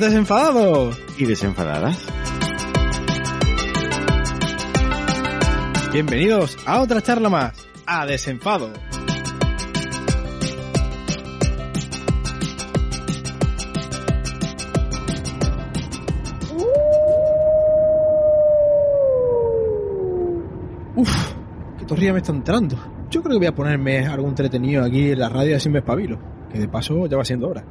buenas, desenfadados. ¿Y desenfadadas? Bienvenidos a otra charla más, a Desenfado. Uf, qué torrilla me está entrando. Yo creo que voy a ponerme algo entretenido aquí en la radio así me espabilo. Que de paso ya va siendo hora.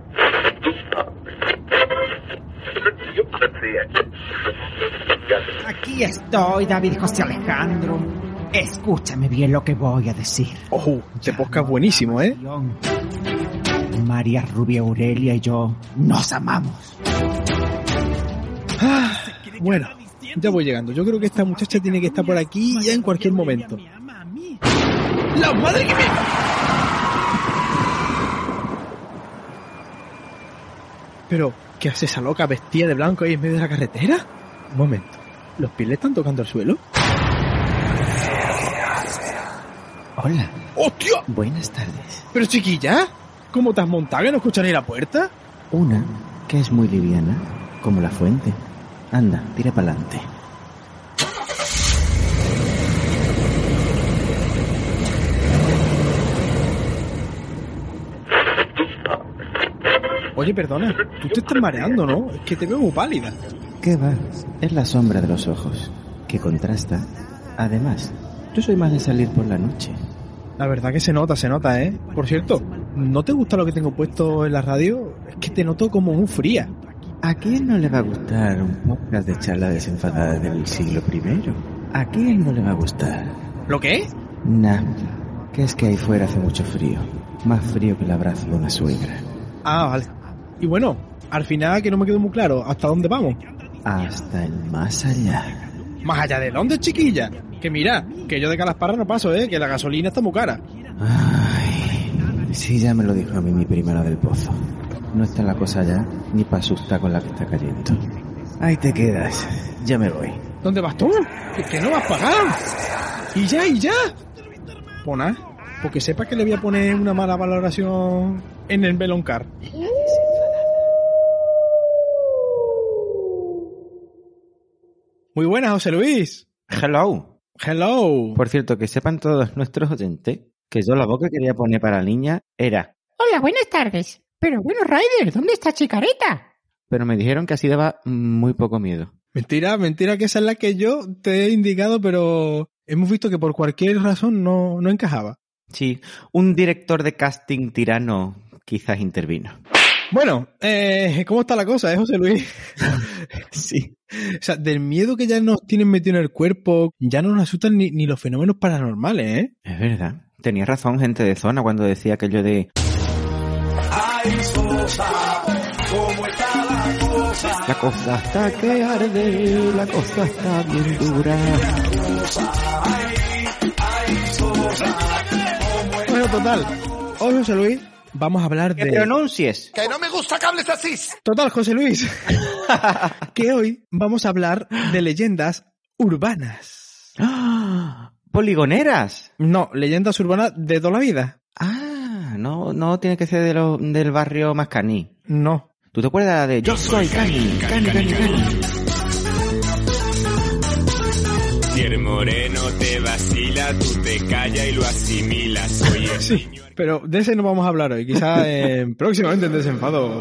Aquí estoy, David José Alejandro. Escúchame bien lo que voy a decir. Ojo, este podcast buenísimo, ¿eh? María Rubia Aurelia y yo nos amamos. Ah, bueno, ya voy llegando. Yo creo que esta muchacha tiene que estar por aquí ya en cualquier momento. ¡La madre que me... Pero, ¿qué hace esa loca vestida de blanco ahí en medio de la carretera? Un momento. ¿Los pies le están tocando el suelo? Hola, ¡Hostia! buenas tardes. Pero chiquilla, ¿cómo te has montado que no escuchas ni la puerta? Una que es muy liviana, como la fuente. Anda, tira para adelante. Oye, perdona, tú te estás mareando, ¿no? Es que te veo muy pálida. ¿Qué va? Es la sombra de los ojos, que contrasta. Además, yo soy más de salir por la noche. La verdad que se nota, se nota, ¿eh? Por cierto, ¿no te gusta lo que tengo puesto en la radio? Es que te noto como muy fría. ¿A quién no le va a gustar un podcast de charla desenfadada del siglo I? ¿A quién no le va a gustar? ¿Lo qué? Nah, que es que ahí fuera hace mucho frío. Más frío que el abrazo de una suegra. Ah, vale. Y bueno, al final que no me quedó muy claro, ¿hasta dónde vamos? Hasta el más allá. ¿Más allá de dónde, chiquilla? Que mira, que yo de Calasparra no paso, ¿eh? Que la gasolina está muy cara. Ay, sí, ya me lo dijo a mí mi primera del pozo. No está la cosa ya, ni pa' asustar con la que está cayendo. Ahí te quedas. Ya me voy. ¿Dónde vas tú? Que, que no vas a pagar. Y ya, y ya. Nada, porque sepa que le voy a poner una mala valoración en el Melon Muy buenas, José Luis. Hello. Hello. Por cierto, que sepan todos nuestros oyentes que yo la voz que quería poner para la niña era, Hola, buenas tardes. Pero bueno, Ryder, ¿dónde está Chicareta? pero me dijeron que así daba muy poco miedo. Mentira, mentira que esa es la que yo te he indicado, pero hemos visto que por cualquier razón no, no encajaba. Sí, un director de casting tirano quizás intervino. Bueno, eh, ¿cómo está la cosa, eh, José Luis? Sí. O sea, del miedo que ya nos tienen metido en el cuerpo, ya no nos asustan ni, ni los fenómenos paranormales, ¿eh? Es verdad. Tenía razón gente de zona cuando decía aquello de... La cosa está que arde, la cosa está bien dura. Bueno, total. Hoy, José Luis, vamos a hablar ¡Que de... pronuncies! Total, José Luis. que hoy vamos a hablar de leyendas urbanas. ¡Ah! ¡Poligoneras! No, leyendas urbanas de toda la vida. Ah, no, no tiene que ser de lo- del barrio Mascaní. No. ¿Tú te acuerdas de Yo soy Cani, Cani, Cani, Cani? Si el moreno te vacila, tú te callas y lo asimilas. Oye, Sí, pero de ese no vamos a hablar hoy. Quizá eh, próximamente en Desenfado.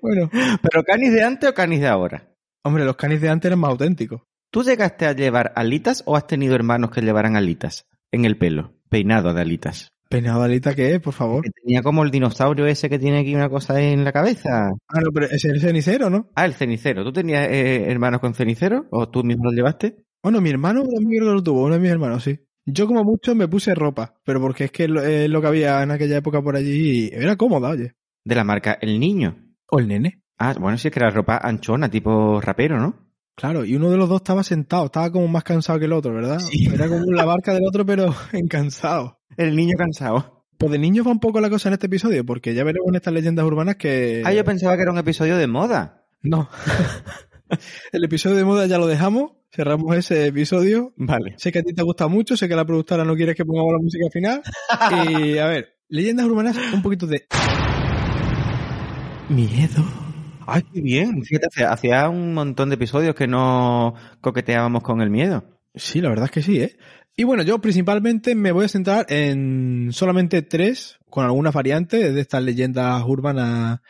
bueno, ¿Pero canis de antes o canis de ahora? hombre, los canis de antes eran más auténticos. ¿Tú llegaste a llevar alitas o has tenido hermanos que llevaran alitas en el pelo? Peinado de alitas. Peinado de alita, ¿qué es, por favor? Que tenía como el dinosaurio ese que tiene aquí una cosa en la cabeza. Ah, no, pero es el cenicero, ¿no? Ah, el cenicero. ¿Tú tenías eh, hermanos con cenicero o tú mismo lo llevaste? Bueno, mi hermano también que lo tuvo, uno de mis hermanos, sí. Yo como mucho me puse ropa, pero porque es que es lo, lo que había en aquella época por allí y era cómoda, oye. De la marca El Niño. O el nene. Ah, bueno, sí es que era ropa anchona, tipo rapero, ¿no? Claro, y uno de los dos estaba sentado, estaba como más cansado que el otro, ¿verdad? Sí. Era como la barca del otro, pero en cansado. El niño cansado. Pues de niños va un poco la cosa en este episodio, porque ya veremos en estas leyendas urbanas que... Ah, yo pensaba que era un episodio de moda. No. el episodio de moda ya lo dejamos, cerramos ese episodio. Vale. Sé que a ti te gusta mucho, sé que la productora no quiere que pongamos la música final. Y a ver, leyendas urbanas, un poquito de... Miedo. Ay, qué bien. Fíjate, hacía- hacía un montón de episodios que no coqueteábamos con el miedo. Sí, la verdad es que sí, ¿eh? Y bueno, yo principalmente me voy a centrar en solamente tres, con algunas variantes de estas leyendas urbanas.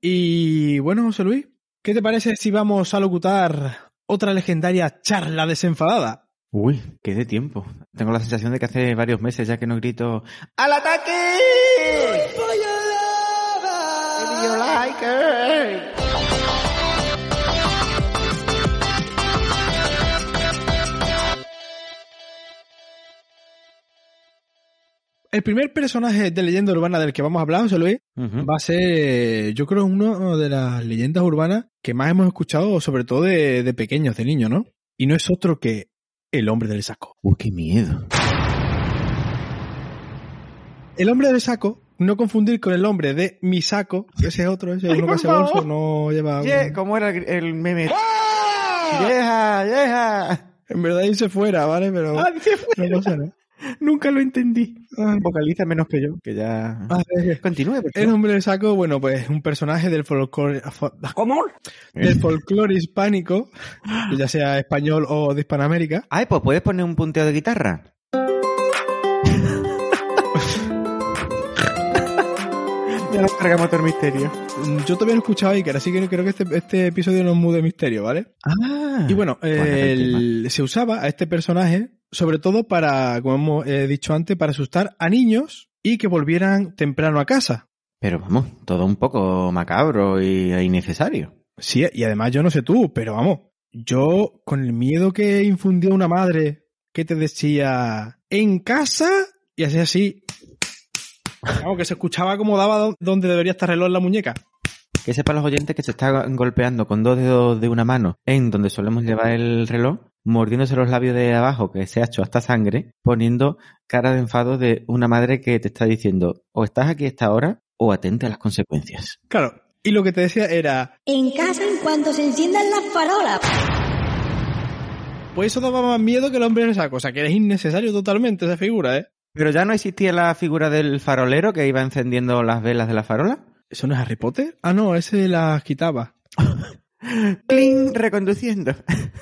Y bueno, José Luis, ¿qué te parece si vamos a locutar otra legendaria charla desenfadada? Uy, qué de tiempo. Tengo la sensación de que hace varios meses ya que no grito ¡Al ataque! El primer personaje de leyenda urbana del que vamos a hablar, José Luis, Ujú. va a ser, yo creo, uno de las leyendas urbanas que más hemos escuchado, sobre todo de, de pequeños, de niños, ¿no? Y no es otro que el hombre del saco. Uy, qué miedo. El hombre del saco, no confundir con el hombre de mi saco, que ese es otro, ese es uno que hace bolso, no lleva... Ye- ¿Cómo era el, el meme? ¡Yeja, yeja! En verdad irse fuera, ¿vale? Pero no pasa nada. Nunca lo entendí. Ay. Vocaliza menos que yo, que ya... Ah, Continúe, El hombre del saco, bueno, pues un personaje del folclore, ¿Cómo? Del folclore hispánico, ya sea español o de Hispanoamérica. Ay, pues puedes poner un punteo de guitarra. ya nos cargamos todo el misterio. Mm, Yo todavía no he escuchado Iker, así que creo que este, este episodio no es muy de misterio, ¿vale? Ah. Y bueno, el- se usaba a este personaje sobre todo para, como hemos eh, dicho antes, para asustar a niños y que volvieran temprano a casa. Pero vamos, todo un poco macabro y e innecesario. Sí, y además yo no sé tú, pero vamos, yo con el miedo que infundió una madre que te decía en casa y así así, vamos, que se escuchaba como daba do- donde debería estar el reloj en la muñeca. Que sepan los oyentes que se está golpeando con dos dedos de una mano en donde solemos llevar el reloj, mordiéndose los labios de abajo, que se ha hecho hasta sangre, poniendo cara de enfado de una madre que te está diciendo o estás aquí a esta hora o atente a las consecuencias. Claro, y lo que te decía era, En casa en cuanto se enciendan las farolas. pues eso daba más miedo que el hombre en o sea que es innecesario totalmente esa figura, ¿eh? Pero ya no existía la figura del farolero que iba encendiendo las velas de la farola. ¿Eso no es Harry Potter? Ah, no, ese las quitaba. ¡Cling! Reconduciendo.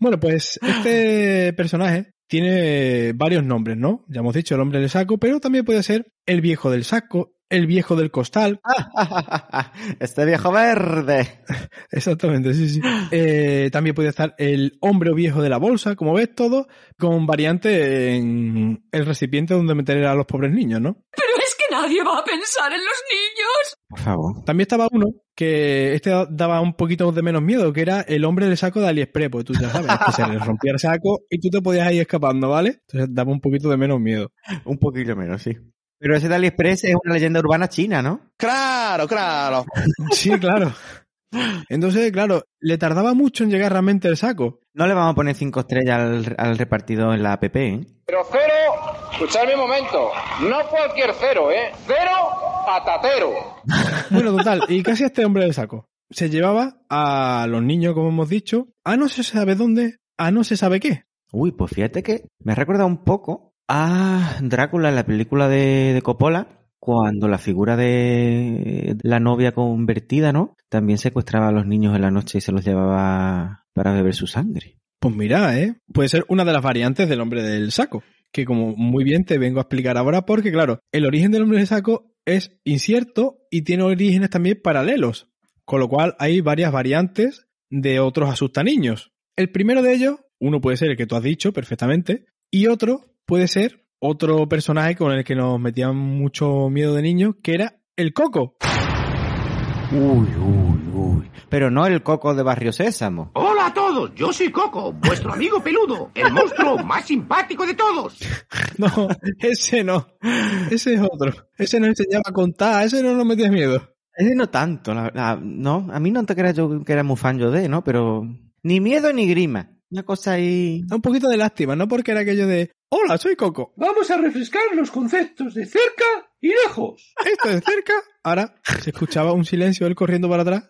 Bueno, pues este personaje tiene varios nombres, ¿no? Ya hemos dicho el hombre del saco, pero también puede ser el viejo del saco, el viejo del costal. este viejo verde. Exactamente, sí, sí. Eh, también puede estar el hombre o viejo de la bolsa, como ves todo, con variante en el recipiente donde meter a los pobres niños, ¿no? Pero es que nadie va a pensar en los niños. Por favor. También estaba uno que este daba un poquito de menos miedo, que era el hombre del saco de AliExpress, porque tú ya sabes, que se le rompía el saco y tú te podías ir escapando, ¿vale? Entonces daba un poquito de menos miedo. Un poquillo menos, sí. Pero ese de AliExpress es una leyenda urbana china, ¿no? Claro, claro. Sí, claro. Entonces, claro, le tardaba mucho en llegar realmente el saco. No le vamos a poner cinco estrellas al, al repartido en la app, ¿eh? Pero cero, escuchadme un momento. No cualquier cero, ¿eh? Cero patatero. Bueno, total, y casi este hombre del saco. Se llevaba a los niños, como hemos dicho, a no se sabe dónde, a no se sabe qué. Uy, pues fíjate que me ha recordado un poco a Drácula en la película de, de Coppola, cuando la figura de la novia convertida, ¿no? También secuestraba a los niños en la noche y se los llevaba para beber su sangre. Pues mira, ¿eh? Puede ser una de las variantes del hombre del saco, que como muy bien te vengo a explicar ahora, porque claro, el origen del hombre del saco es incierto y tiene orígenes también paralelos, con lo cual hay varias variantes de otros asustaniños. El primero de ellos, uno puede ser el que tú has dicho perfectamente, y otro puede ser otro personaje con el que nos metían mucho miedo de niños, que era el Coco. Uy, uy, uy. Pero no el coco de Barrio Sésamo. Hola a todos, yo soy Coco, vuestro amigo peludo, el monstruo más simpático de todos. No, ese no. Ese es otro. Ese nos enseñaba a contar, ese no nos metía miedo. Ese no tanto, la- la- no, a mí no te creas yo que era muy fan yo de, ¿no? Pero ni miedo ni grima. Una cosa ahí... Da un poquito de lástima, ¿no? Porque era aquello de, hola, soy Coco. Vamos a refrescar los conceptos de cerca y lejos. Esto de cerca. Ahora se escuchaba un silencio él corriendo para atrás.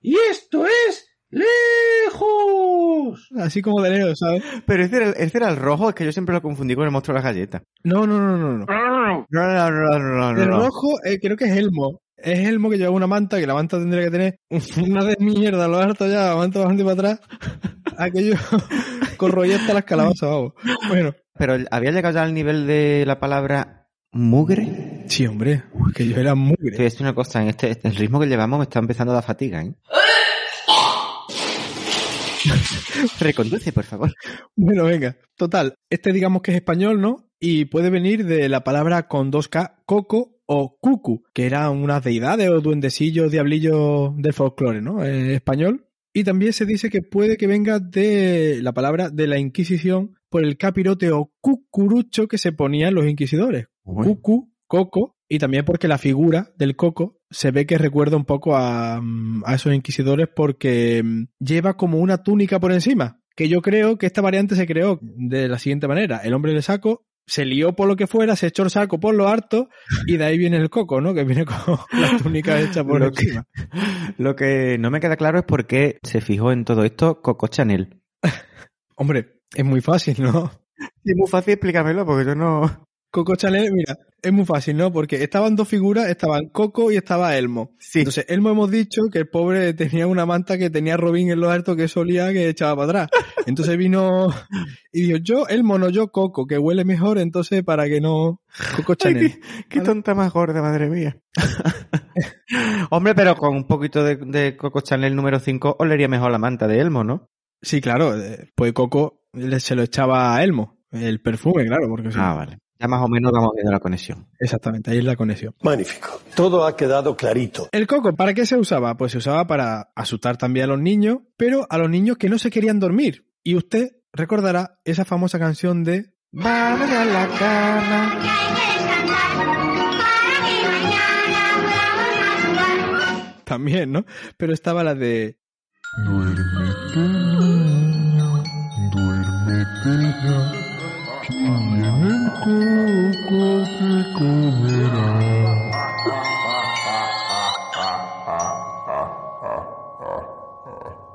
Y esto es lejos. Así como de lejos, ¿sabes? Pero ese era, el- ese era el rojo, es que yo siempre lo confundí con el monstruo de las galletas. No, no, no, no, no. No, no, no, no, no. El no. rojo eh, creo que es Elmo. Es Elmo que lleva una manta, que la manta tendría que tener una de mierda, lo harto ya, la manta bastante para atrás. Aquello corroía hasta las calabazas, vamos. Bueno, Pero había llegado ya al nivel de la palabra mugre. sí, hombre, que yo era voy a decir una cosa, en este, este- el ritmo que llevamos me está empezando a dar fatiga, ¿eh? Reconduce, por favor. Bueno, venga. Total, este digamos que es español, ¿no? Y puede venir de la palabra con dos K, coco o cucu, que eran unas deidades o duendecillos, diablillos del folclore, ¿no? En español. Y también se dice que puede que venga de la palabra de la Inquisición por el capirote o cucurucho que se ponían los inquisidores. Cucu, coco, y también porque la figura del coco se ve que recuerda un poco a, mm, a esos inquisidores porque mm, lleva como una túnica por encima. Que yo creo que esta variante se creó de la siguiente manera. El hombre de saco se lió por lo que fuera, se echó el saco por lo harto y de ahí viene el coco, ¿no? Que viene con la túnica hecha por Lo que- encima. Lo que no me queda claro es por qué se fijó en todo esto Coco Chanel. Hombre, es muy fácil, ¿no? Es muy fácil explicármelo porque yo no... Coco Chanel, mira, es muy fácil, ¿no? Porque estaban dos figuras, estaban Coco y estaba Elmo. Sí. Entonces, Elmo hemos dicho que el pobre tenía una manta que tenía Robin en lo alto que solía que echaba para atrás. Entonces vino y dijo, yo Elmo, no yo Coco, que huele mejor, entonces para que no... Coco Chanel. Qué, qué tonta más gorda, madre mía. Hombre, pero con un poquito de, de Coco Chanel número 5 olería mejor la manta de Elmo, ¿no? Sí, claro, eh, pues Coco se lo echaba a Elmo, el perfume, claro, porque sí. Ah, vale. Ya más o menos vamos viendo la conexión. Exactamente, ahí es la conexión. Magnífico. Todo ha quedado clarito. El coco, ¿para qué se usaba? Pues se usaba para asustar también a los niños, pero a los niños que no se querían dormir. Y usted recordará esa famosa canción de Vamos a la cama. también, ¿no? Pero estaba la de Duérmete, niño, duérmete ya. ¿Quién viene el comerá?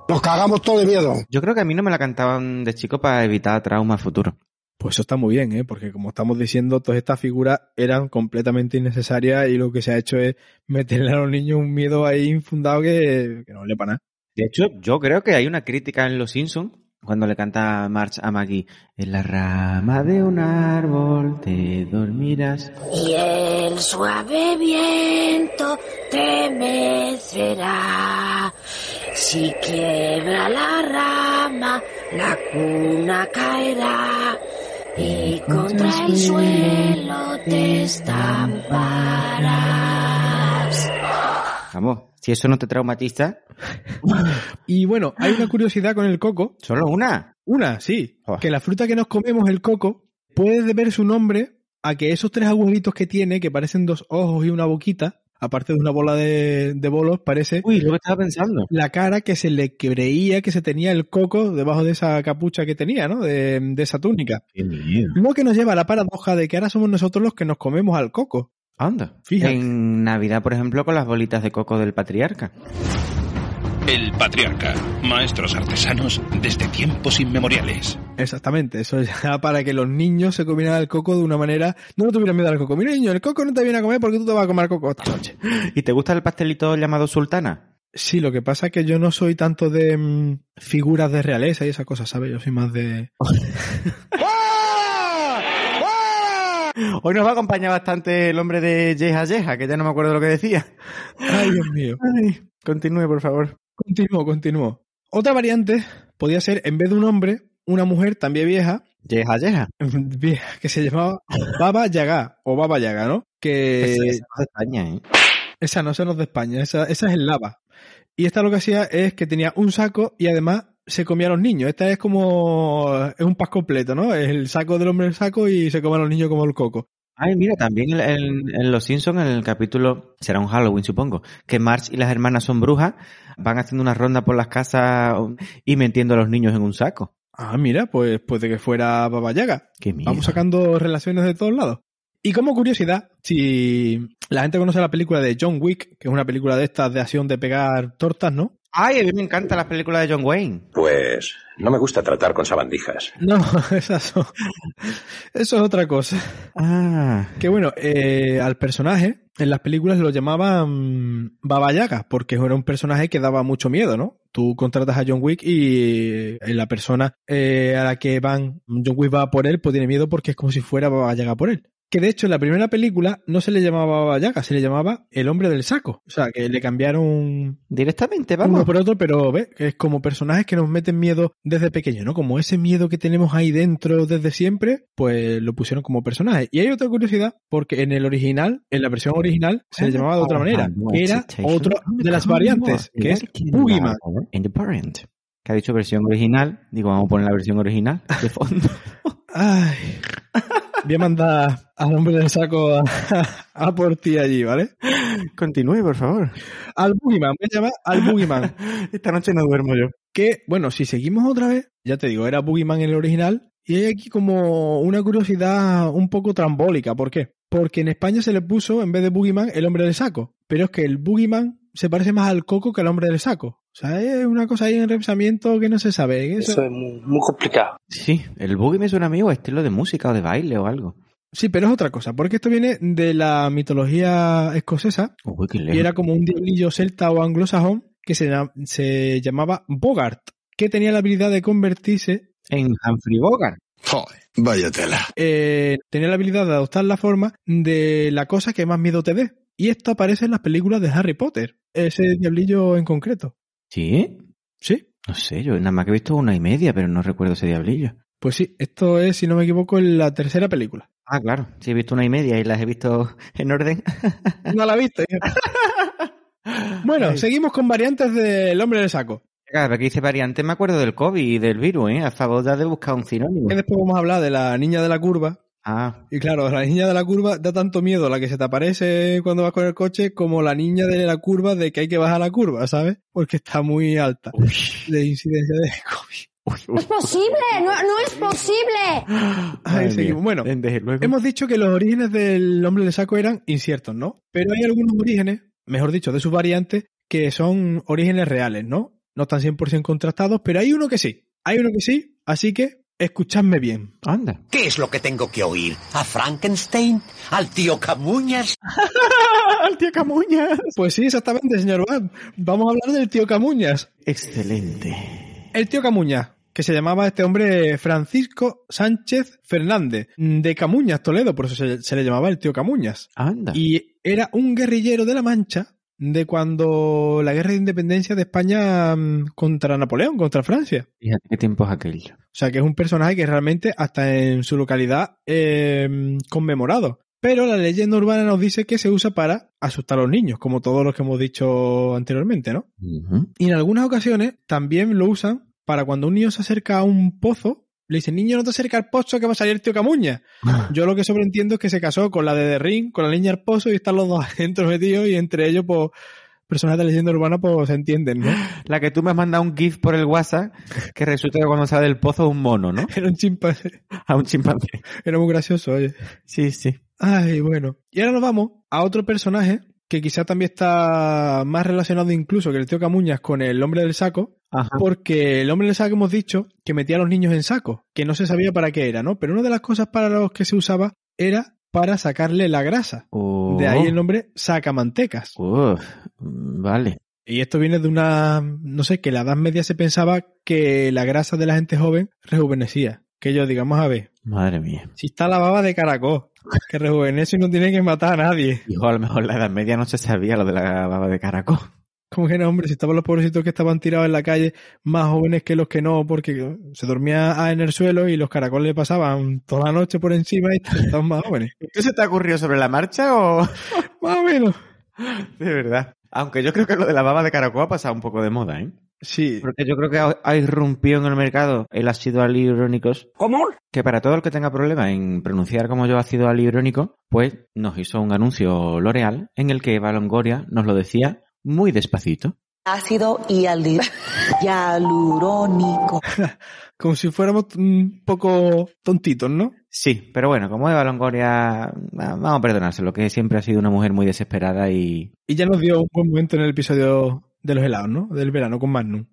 Nos cagamos todo de miedo. Yo creo que a mí no me la cantaban de chico para evitar traumas futuros. Pues eso está muy bien, ¿eh? Porque como estamos diciendo, todas estas figuras eran completamente innecesarias y lo que se ha hecho es meterle a los niños un miedo ahí infundado que, que no le para nada. De hecho, yo creo que hay una crítica en Los Simpsons cuando le canta March a Maggie. En la rama de un árbol te dormirás. Y el suave viento te mecerá. Si quiebra la rama, la cuna caerá. Y contra el suelo te estamparás. Vamos, si eso no te traumatiza, Y bueno, hay una curiosidad con el coco. solo una. Una, sí. Que la fruta que nos comemos, el coco, puede deber su nombre a que esos tres agujeritos que tiene, que parecen dos ojos y una boquita, aparte de una bola de, de bolos, parece Uy, lo que estaba pensando. la cara que se le creía que se tenía el coco debajo de esa capucha que tenía, ¿no? De, de esa túnica. Lo que nos lleva a la paradoja de que ahora somos nosotros los que nos comemos al coco. Anda. Fíjate. En Navidad, por ejemplo, con las bolitas de coco del patriarca. El Patriarca, maestros artesanos desde tiempos inmemoriales. Exactamente, eso es ya para que los niños se comieran el coco de una manera, no le tuvieran miedo al coco. Mira niño, el coco no te viene a comer porque tú te vas a comer coco esta noche. ¿Y te gusta el pastelito llamado sultana? Sí, lo que pasa es que yo no soy tanto de mm, figuras de realeza y esas cosas, ¿sabes? Yo soy más de... Hoy nos va a acompañar bastante el hombre de Yeja Yeja, que ya no me acuerdo lo que decía. Ay, Dios mío. Ay, continúe, por favor. Continúo, continúo. Otra variante podía ser, en vez de un hombre, una mujer también vieja, Yeja, yeja. vieja que se llamaba Baba Yaga, o Baba Yaga, ¿no? Que Esa es de España, ¿eh? esa no, esa no es de España, esa, esa es el lava. Y esta lo que hacía es que tenía un saco y además se comía a los niños. Esta es como, es un pack completo, ¿no? Es el saco del hombre del saco y se come a los niños como el coco. Ay, mira, también en, Los Simpsons, en el capítulo, será un Halloween, supongo, que Marge y las hermanas son brujas, van haciendo una ronda por las casas y metiendo a los niños en un saco. Ah, mira, pues puede que fuera Baba Yaga. Qué miedo. Vamos sacando relaciones de todos lados. Y como curiosidad, si la gente conoce la película de John Wick, que es una película de estas de acción de pegar tortas, ¿no? Ay, a mí me encantan las películas de John Wayne. Pues no me gusta tratar con sabandijas. No, esas son- eso es otra cosa. Ah. Que bueno, eh, al personaje en las películas lo llamaban Baba Yaga, porque era un personaje que daba mucho miedo, ¿no? Tú contratas a John Wick y eh, la persona eh, a la que van, John Wick va por él, pues tiene miedo porque es como si fuera Baba Yaga por él. Que de hecho en la primera película no se le llamaba Yaga, se le llamaba el hombre del saco. O sea, que le cambiaron Directamente, uno vamos. por otro, pero ve, es como personajes que nos meten miedo desde pequeño, ¿no? Como ese miedo que tenemos ahí dentro desde siempre, pues lo pusieron como personaje. Y hay otra curiosidad, porque en el original, en la versión original, se le llamaba de otra manera, que era otra de las variantes, que es Boogeyman. Que ha dicho versión original. Digo, vamos a poner la versión original de fondo. Ay, voy a mandar al hombre del saco a, a por ti allí, ¿vale? Continúe, por favor. Al Boogeyman, voy a llamar al Boogeyman. Esta noche no duermo yo. que, bueno, si seguimos otra vez, ya te digo, era Boogeyman en el original, y hay aquí como una curiosidad un poco trambólica. ¿Por qué? Porque en España se le puso, en vez de Boogeyman, el hombre del saco. Pero es que el Boogeyman se parece más al coco que al hombre del saco. O sea, es una cosa ahí en revisamiento que no se sabe. Eso- Eso es muy, muy complicado. Sí, el boogie me suena a mí o estilo de música o de baile o algo. Sí, pero es otra cosa, porque esto viene de la mitología escocesa Uy, qué y era como un diablillo celta o anglosajón que se, se llamaba Bogart, que tenía la habilidad de convertirse En Humphrey Bogart. Vaya tela. eh, tenía la habilidad de adoptar la forma de la cosa que más miedo te dé. Y esto aparece en las películas de Harry Potter, ese diablillo en concreto. ¿Sí? Sí, No sé, yo nada más que he visto una y media, pero no recuerdo ese diablillo. pues sí, esto es, si no me equivoco, en la tercera película. Ah, claro. Sí, he visto una y media y las he visto en orden. No la viste. bueno, seguimos con variantes del hombre del saco. Vez que dice variante me acuerdo del COVID y del virus, ¿eh? A favor de buscar un sinónimo. Que después vamos a hablar de la niña de la curva. Ah, Y claro, la niña de la curva da tanto miedo la que se te aparece cuando vas con el coche como la niña de la curva de que hay que bajar la curva, ¿sabes? Porque está muy alta de incidencia de COVID. ¡Es posible! ¡No, no es posible! Ahí seguimos. Bueno, hemos dicho que los orígenes del hombre de saco eran inciertos, ¿no? Pero hay algunos orígenes, mejor dicho, de sus variantes, que son orígenes reales, ¿no? No están 100% contrastados, pero hay uno que sí. Hay uno que sí, así que escuchadme bien. Anda. ¿Qué es lo que tengo que oír? ¿A Frankenstein? ¿Al tío Camuñas? ¡Al tío Camuñas! Pues sí, exactamente, señor Van. Vamos a hablar del tío Camuñas. Excelente. El tío Camuñas, que se llamaba este hombre Francisco Sánchez Fernández, de Camuñas, Toledo, por eso se, se le llamaba el tío Camuñas. Anda. Y era un guerrillero de la Mancha de cuando la guerra de independencia de España mm, contra Napoleón, contra Francia. Fíjate qué tiempo es aquello. O sea que es un personaje que realmente hasta en su localidad eh, conmemorado. Pero la leyenda urbana nos dice que se usa para asustar a los niños, como todos los que hemos dicho anteriormente, ¿no? Y en algunas ocasiones también lo usan para cuando un niño se acerca a un pozo, le dicen, niño, no te acerques al pozo que va a salir el tío Camuña. Yo lo que sobreentiendo es que se casó con la de The Ring, con la niña al pozo y están los dos adentro metidos y entre ellos, pues, personas de leyenda urbana, pues, se entienden, ¿no? La que tú me has mandado un GIF por el WhatsApp que resulta que cuando sale del pozo es un mono, ¿no? Era un chimpancé. A un chimpancé. Era muy gracioso, oye. Sí, sí. Ay, bueno. Y ahora nos vamos a otro personaje que quizá también está más relacionado incluso que el tío Camuñas con el hombre del saco, Ajá. porque el hombre del saco hemos dicho que metía a los niños en saco, que no se sabía para qué era, ¿no? Pero una de las cosas para los que se usaba era para sacarle la grasa. Oh. De ahí el nombre sacamantecas. Uf, vale. Y esto viene de una, no sé, que en la Edad Media se pensaba que la grasa de la gente joven rejuvenecía. Que yo, digamos, a ver, Madre mía. si está la baba de caracol, que rejuvenece y no tiene que matar a nadie. Hijo, a lo mejor la Edad Media no se sabía lo de la baba de caracol. Como que no, hombre, si estaban los pobrecitos que estaban tirados en la calle, más jóvenes que los que no, porque se dormía en el suelo y los caracoles le pasaban toda la noche por encima y estaban más jóvenes. ¿Esto se te ha ocurrido sobre la marcha o...? más o menos. De verdad. Aunque yo creo que lo de la baba de caracol ha pasado un poco de moda, ¿eh? Sí. Porque yo creo que ha- ha irrumpido en el mercado el ácido hialurónicos. ¿Cómo? Que para todo el que tenga problema en pronunciar como yo ácido hialurónico, pues nos hizo un anuncio L'Oreal en el que Eva Longoria nos lo decía muy despacito. Ácido hiali- hialurónico. Como si fuéramos un poco tontitos, ¿no? Sí, pero bueno, como Eva Longoria, vamos a perdonárselo, que siempre ha sido una mujer muy desesperada y... Y ya nos dio un buen momento en el episodio de los helados, ¿no? Del verano con Magnum.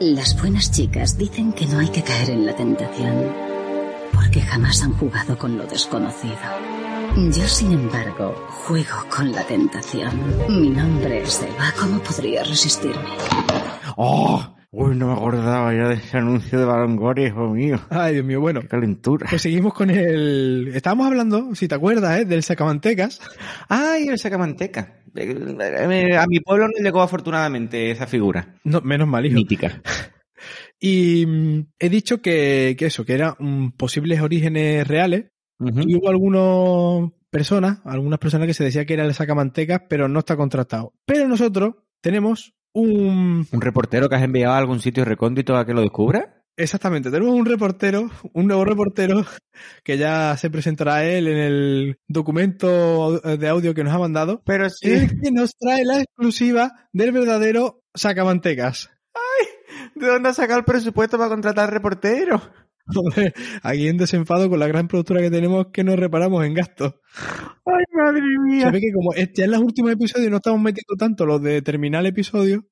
Las buenas chicas dicen que no hay que caer en la tentación, porque jamás han jugado con lo desconocido. Yo, sin embargo, juego con la tentación. Mi nombre es Eva, ¿cómo podría resistirme? ¡Oh! Uy, no me acordaba ya de ese anuncio de Eva Longoria, hijo mío. Ay, Dios mío, bueno. Qué calentura. Pues seguimos con el... Estábamos hablando, si te acuerdas, ¿eh? Del sacamantecas. ¡Ay, el sacamanteca! Eh, A mi pueblo no llegó afortunadamente esa figura. No, menos mal, hijo. Mítica. Y mm, he dicho que, que eso, que eran mm, posibles orígenes reales. Y hubo algunas personas, algunas personas que se decía que era el sacamantecas, pero no está contrastado. Pero nosotros tenemos un... ¿Un reportero que has enviado a algún sitio recóndito a que lo descubra? Exactamente, tenemos un reportero, un nuevo reportero, que ya se presentará él en el documento de audio que nos ha mandado. Pero sí. El que nos trae la exclusiva del verdadero sacamantecas. ¿De dónde ha sacado el presupuesto para contratar reporteros? Hombre, aquí en desenfado con la gran productora que tenemos que nos reparamos en gastos. ¡Ay, madre mía! Se ve que como es- ya en los últimos episodios no estamos metiendo tanto los de terminar el episodio,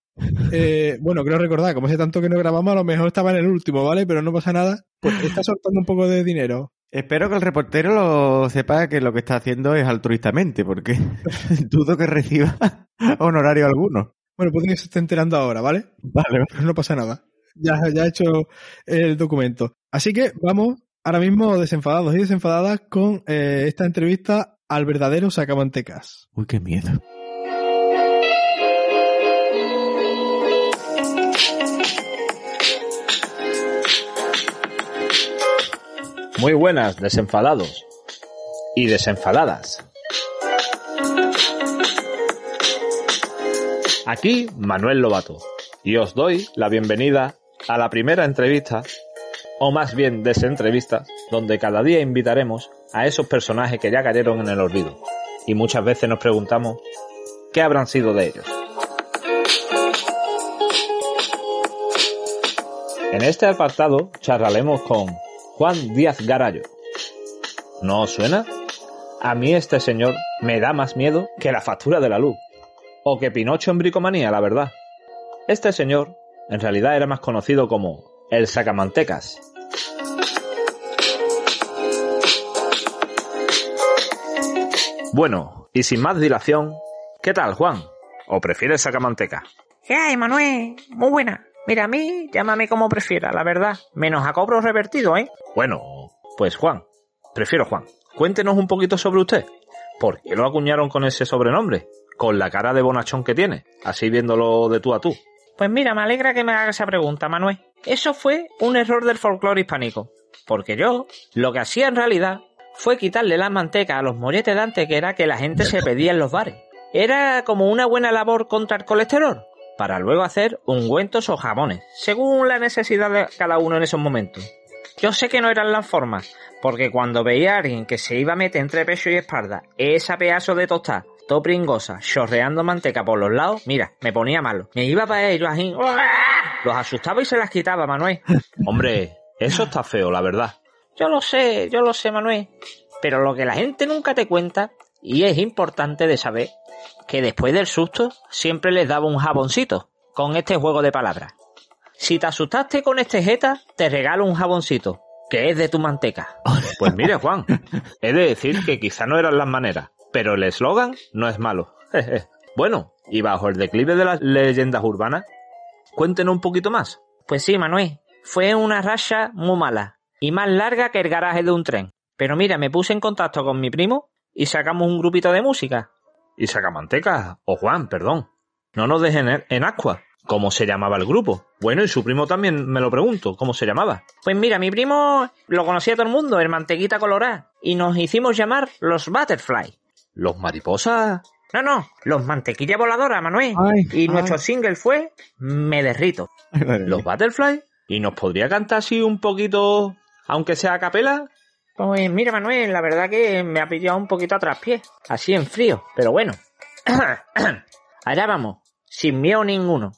eh, bueno, creo recordar, como hace tanto que no grabamos, a lo mejor estaba en el último, ¿vale? Pero no pasa nada. Pues está soltando un poco de dinero. Espero que el reportero lo sepa que lo que está haciendo es altruistamente, porque dudo que reciba honorario alguno. Bueno, puede que se esté enterando ahora, ¿vale? Vale. Pero no pasa nada. Ya, ya he hecho el documento. Así que vamos ahora mismo desenfadados y desenfadadas con eh, esta entrevista al verdadero sacamantecas. Uy, qué miedo. Muy buenas, desenfadados y desenfadadas. Aquí Manuel Lobato y os doy la bienvenida a la primera entrevista, o más bien desentrevista, donde cada día invitaremos a esos personajes que ya cayeron en el olvido y muchas veces nos preguntamos qué habrán sido de ellos. En este apartado charlaremos con Juan Díaz Garallo. ¿No os suena? A mí este señor me da más miedo que la factura de la luz. O que Pinocho en bricomanía, la verdad. Este señor, en realidad era más conocido como el Sacamantecas. Bueno, y sin más dilación, ¿qué tal, Juan? ¿O prefieres Sacamanteca? ¿Qué hay, Manuel? Muy buena. Mira, a mí, llámame como prefiera, la verdad. Menos a cobro revertido, ¿eh? Bueno, pues Juan, prefiero Juan. Cuéntenos un poquito sobre usted. ¿Por qué lo acuñaron con ese sobrenombre? Con la cara de bonachón que tiene, así viéndolo de tú a tú. Pues mira, me alegra que me haga esa pregunta, Manuel. Eso fue un error del folclore hispánico. Porque yo, lo que hacía en realidad, fue quitarle la manteca a los molletes de antes que era que la gente se pedía en los bares. Era como una buena labor contra el colesterol, para luego hacer ungüentos o jamones, según la necesidad de cada uno en esos momentos. Yo sé que no eran las formas, porque cuando veía a alguien que se iba a meter entre pecho y espalda esa pedazo de tostada, todo pringosa, chorreando manteca por los lados, mira, me ponía malo. Me iba para ellos así, los asustaba y se las quitaba, Manuel. Hombre, eso está feo, la verdad. Yo lo sé, yo lo sé, Manuel. Pero lo que la gente nunca te cuenta, y es importante de saber, que después del susto siempre les daba un jaboncito, con este juego de palabras. Si te asustaste con este jeta, te regalo un jaboncito, que es de tu manteca. Pues mire, Juan, he de decir que quizá no eran las maneras, pero el eslogan no es malo. bueno, y bajo el declive de las leyendas urbanas, cuéntenos un poquito más. Pues sí, Manuel, fue una racha muy mala, y más larga que el garaje de un tren. Pero mira, me puse en contacto con mi primo y sacamos un grupito de música. ¿Y Sacamanteca? O Juan, perdón. No nos dejen en, ascua. ¿Cómo se llamaba el grupo? Bueno, y su primo también me lo pregunto. ¿Cómo se llamaba? Pues mira, mi primo lo conocía todo el mundo, el mantequita colorada. Y nos hicimos llamar los Butterfly. ¿Los mariposas? No, no, los mantequilla voladora, Manuel. Ay, y nuestro single fue Me derrito. ¿Los Butterfly? ¿Y nos podría cantar así un poquito, aunque sea a capela? Pues mira, Manuel, la verdad que me ha pillado un poquito a traspié, así en frío, pero bueno. Allá vamos, sin miedo ninguno.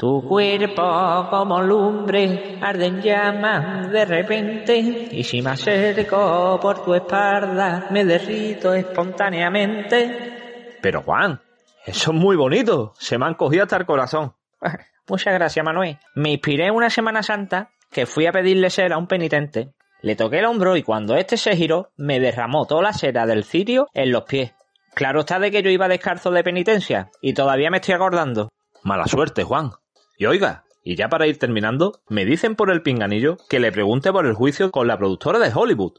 Tu cuerpo como lumbre arde en llamas de repente y si me acerco por tu espalda me derrito espontáneamente. Pero Juan, eso es muy bonito. Se me han cogido hasta el corazón. Muchas gracias, Manuel. Me inspiré en una Semana Santa que fui a pedirle cera a un penitente. Le toqué el hombro y cuando este se giró, me derramó toda la cera del cirio en los pies. Claro está de que yo iba descalzo de penitencia y todavía me estoy acordando. Mala suerte, Juan. Y oiga, y ya para ir terminando, me dicen por el pinganillo que le pregunte por el juicio con la productora de Hollywood.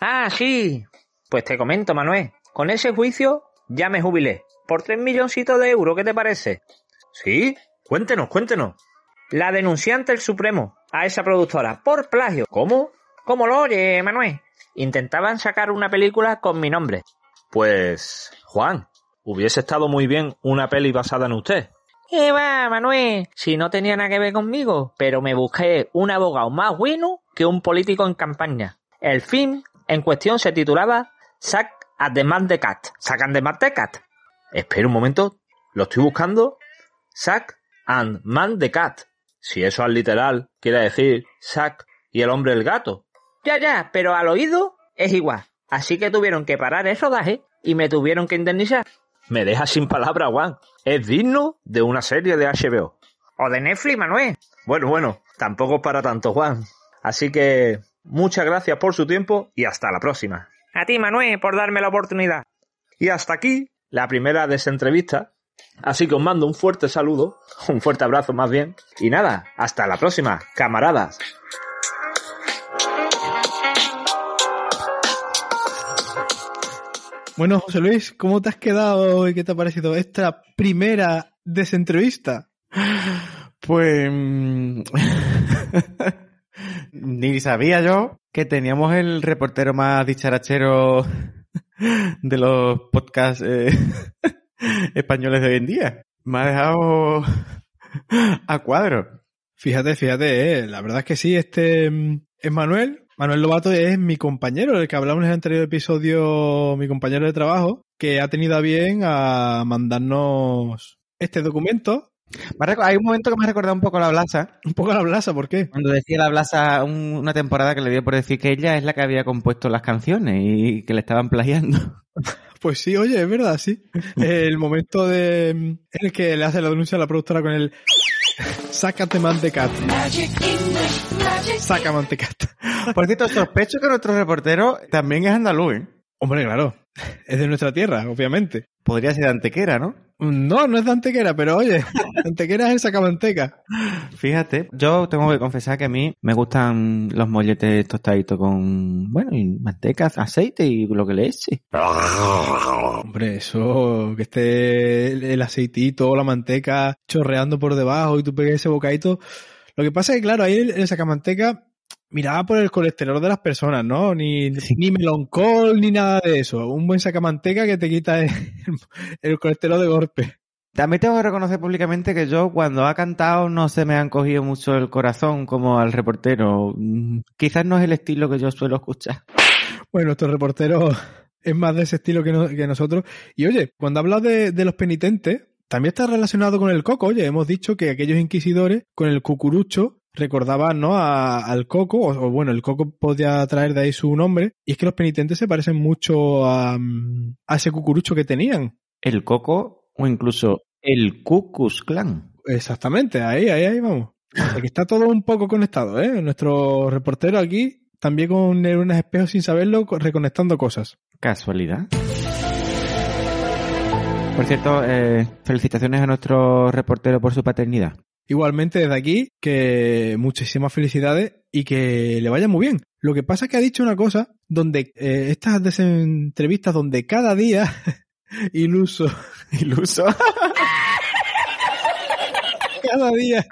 Ah, sí. Pues te comento, Manuel. Con ese juicio ya me jubilé. Por tres milloncitos de euros, ¿qué te parece? ¿Sí? Cuéntenos, cuéntenos. La denunciante el Supremo a esa productora por plagio. ¿Cómo? ¿Cómo lo oye, Manuel? Intentaban sacar una película con mi nombre. Pues, Juan, hubiese estado muy bien una peli basada en usted. ¿Qué Manuel? Si no tenía nada que ver conmigo, pero me busqué un abogado más bueno que un político en campaña. El film en cuestión se titulaba Sack at the Man the Cat. Sacan de Man the Cat. Espera un momento, lo estoy buscando. Sack and Man the Cat. Si eso al literal quiere decir Sack y el hombre el gato. Ya, ya, pero al oído es igual. Así que tuvieron que parar el rodaje y me tuvieron que indemnizar. Me deja sin palabras, Juan. Es digno de una serie de HBO. O de Netflix, Manuel. Bueno, bueno, tampoco para tanto, Juan. Así que muchas gracias por su tiempo y hasta la próxima. A ti, Manuel, por darme la oportunidad. Y hasta aquí la primera desentrevista. Así que os mando un fuerte saludo, un fuerte abrazo más bien. Y nada, hasta la próxima, camaradas. Bueno, José Luis, ¿cómo te has quedado y qué te ha parecido esta primera desentrevista? Pues... mm, Ni sabía yo que teníamos el reportero más dicharachero de los podcasts eh, españoles de hoy en día. Me ha dejado a cuadro. Fíjate, fíjate, eh, la verdad es que sí, este mm, es Manuel. Manuel Lobato es mi compañero, el que hablamos en el anterior episodio, mi compañero de trabajo, que ha tenido a bien a mandarnos este documento. Hay un momento que me ha recordado un poco la Blasa. Un poco la Blasa, ¿por qué? Cuando decía la Blasa un- una temporada que le dio por decir que ella es la que había compuesto las canciones y que le estaban plagiando. Pues sí, oye, es verdad, sí. El momento de en el que le hace la denuncia a la productora con el Sácate mantecat. Saca mantecat. Por cierto, sospecho que nuestro reportero también es andaluz. ¿eh? Hombre, claro. Es de nuestra tierra, obviamente. Podría ser de Antequera, ¿no? No, no es de Antequera, pero oye, Antequera es el sacamanteca. Fíjate, yo tengo que confesar que a mí me gustan los molletes tostaditos con, bueno, y manteca, aceite y lo que le eche. Hombre, eso, que esté el, el aceitito o la manteca chorreando por debajo y tú pegues ese bocadito. Lo que pasa es que, claro, ahí el, el sacamanteca miraba por el colesterol de las personas, ¿no? Ni, ni meloncol ni nada de eso. Un buen sacamanteca que te quita el, el colesterol de golpe. También tengo que reconocer públicamente que yo cuando ha cantado no se me han cogido mucho el corazón como al reportero. Mm, Quizás no es el estilo que yo suelo escuchar. Bueno, nuestro reportero es más de ese estilo que, no- que nosotros. Y oye, cuando hablas de, de los penitentes, también está relacionado con el coco. Oye, hemos dicho que aquellos inquisidores con el cucurucho recordaban ¿no? A- al coco, o, o bueno, el coco podía traer de ahí su nombre. Y es que los penitentes se parecen mucho a, a ese cucurucho que tenían. El coco o incluso el Cucus Clan. Exactamente, ahí, ahí, ahí vamos. Que está todo un poco conectado, ¿eh? Nuestro reportero aquí, también con neuronas espejos sin saberlo, co- reconectando cosas. Casualidad. Por cierto, eh, felicitaciones a nuestro reportero por su paternidad. Igualmente desde aquí, que muchísimas felicidades y que le vaya muy bien. Lo que pasa es que ha dicho una cosa donde eh, estas entrevistas donde cada día iluso iluso cada día.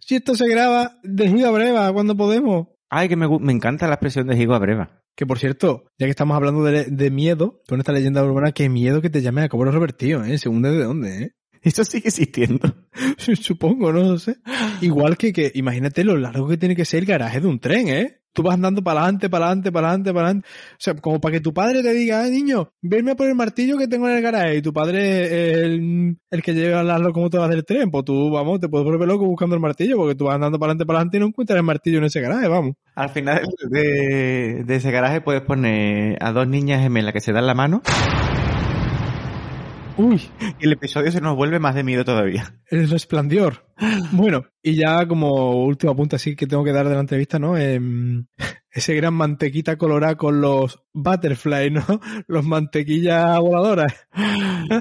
Si esto se graba de Giga Breva cuando podemos. Ay, que me, me encanta la expresión de Higo a breva. Que por cierto, ya que estamos hablando de, de miedo, con esta leyenda urbana, qué miedo que te llame a Cobro Robertío, ¿eh? Según desde dónde, ¿eh? Eso sigue existiendo. Supongo, no lo sé. Igual que, que, imagínate lo largo que tiene que ser el garaje de un tren, ¿eh? Tú vas andando para adelante, para adelante, para adelante, para adelante. O sea, como para que tu padre te diga, "Ay, niño, venme a por el martillo que tengo en el garaje. Y tu padre es el, el que lleva las locomotoras del tren. Pues tú, vamos, te puedes volver loco buscando el martillo porque tú vas andando para adelante, para adelante y no encuentras el martillo en ese garaje, vamos. Al final de, de ese garaje puedes poner a dos niñas gemelas que se dan la mano. Uy, y el episodio se nos vuelve más de miedo todavía. El resplandor. Bueno, y ya como último apunte así que tengo que dar de la entrevista, ¿no? Em, ese gran mantequita colorada con los butterfly, ¿no? Los mantequillas voladoras.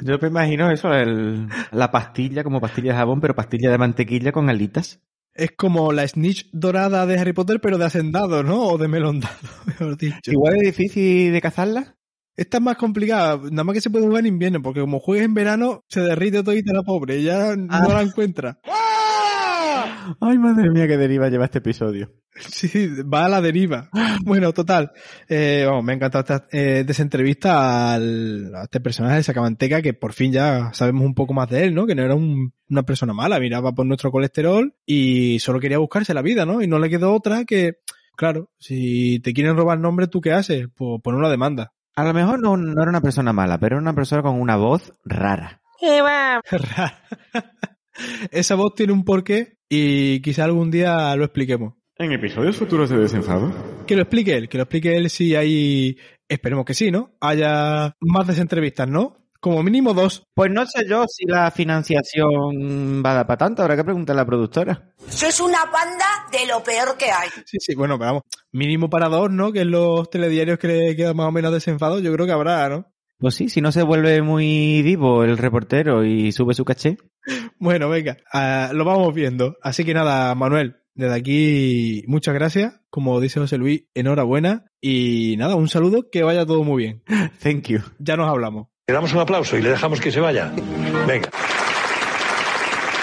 Yo me imagino eso, el, la pastilla como pastilla de jabón, pero pastilla de mantequilla con alitas. Es como la snitch dorada de Harry Potter, pero de hacendado, ¿no? O de melondado, mejor dicho. Igual es difícil de cazarla. Esta es más complicada, nada más que se puede jugar en invierno, porque como juegues en verano, se derrite todita la pobre, ya Ah. no la encuentra. Ay, madre mía, qué deriva lleva este episodio. Sí, va a la deriva. Bueno, total. Eh, vamos, me ha encantado esta eh, de esa entrevista al, a este personaje de Sacamanteca, que por fin ya sabemos un poco más de él, ¿no? Que no era un- una persona mala, miraba por nuestro colesterol y solo quería buscarse la vida, ¿no? Y no le quedó otra que, claro, si te quieren robar nombre, ¿tú qué haces? Pues poner una demanda. A lo mejor no, no era una persona mala, pero era una persona con una voz rara. Esa voz tiene un porqué y quizá algún día lo expliquemos. En episodios futuros de Desenfado. Que lo explique él, que lo explique él si hay, esperemos que sí, ¿no? Haya más de entrevistas, ¿no? Como mínimo dos. Pues no sé yo si la financiación va a dar para tanto, habrá que preguntarle a la productora. Sois una banda de lo peor que hay. Sí, sí, bueno, pero vamos, mínimo para dos, ¿no? Que en los telediarios que le quedan más o menos desenfados, yo creo que habrá, ¿no? Pues sí, si no se vuelve muy vivo el reportero y sube su caché. Bueno, venga, ah, lo vamos viendo. Así que nada, Manuel, desde aquí muchas gracias. Como dice José Luis, enhorabuena. Y nada, un saludo, que vaya todo muy bien. Thank you. Ya nos hablamos. Le damos un aplauso y le dejamos que se vaya. Venga.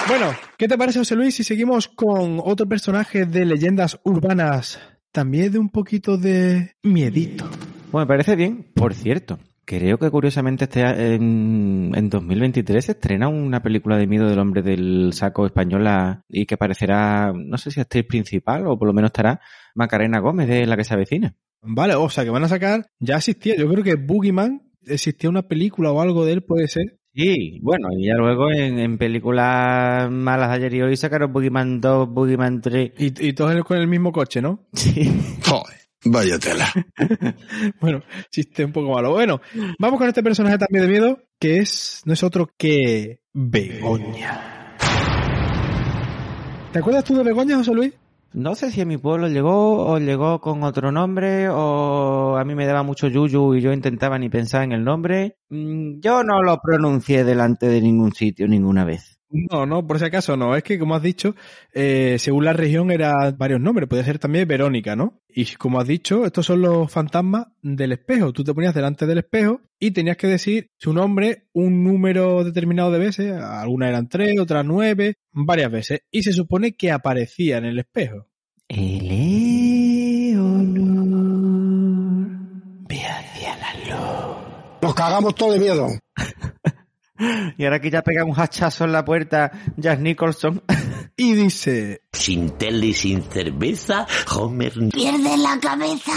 Bueno, ¿qué te parece, José Luis, si seguimos con otro personaje de leyendas urbanas? También de un poquito de miedito. Bueno, me parece bien. Por cierto, creo que curiosamente este en, en 2023 se estrena una película de miedo del hombre del saco española y que aparecerá, no sé si actriz principal o por lo menos estará Macarena Gómez de La que se avecina. Vale, o sea que van a sacar, ya existía, yo creo que Boogeyman, existía una película o algo de él, puede ser. Sí, bueno, y ya luego en, en películas malas ayer y hoy sacaron Boogeyman 2, Boogeyman 3. Y, y todos con el mismo coche, ¿no? Sí. Joder, vaya tela. Bueno, chiste un poco malo. Bueno, vamos con este personaje también de miedo, que es, no es otro que Begoña. ¿Te acuerdas tú de Begoña, José Luis? No sé si a mi pueblo llegó o llegó con otro nombre o a mí me daba mucho yuyu y yo intentaba ni pensar en el nombre. Mm, Yo no lo pronuncié delante de ningún sitio ninguna vez. No, no, por si acaso no. Es que, como has dicho, eh, según la región era varios nombres. Puede ser también Verónica, ¿no? Y como has dicho, estos son los fantasmas del espejo. Tú te ponías delante del espejo y tenías que decir su nombre un número determinado de veces. Algunas eran tres, otras nueve, varias veces. Y se supone que aparecía en el espejo. Eleonor. Ve hacia la luz. Nos cagamos todo de miedo. Y ahora que ya pega un hachazo en la puerta, Jack Nicholson. Y dice... Sin tele y sin cerveza, Homer... ¿Pierde la cabeza?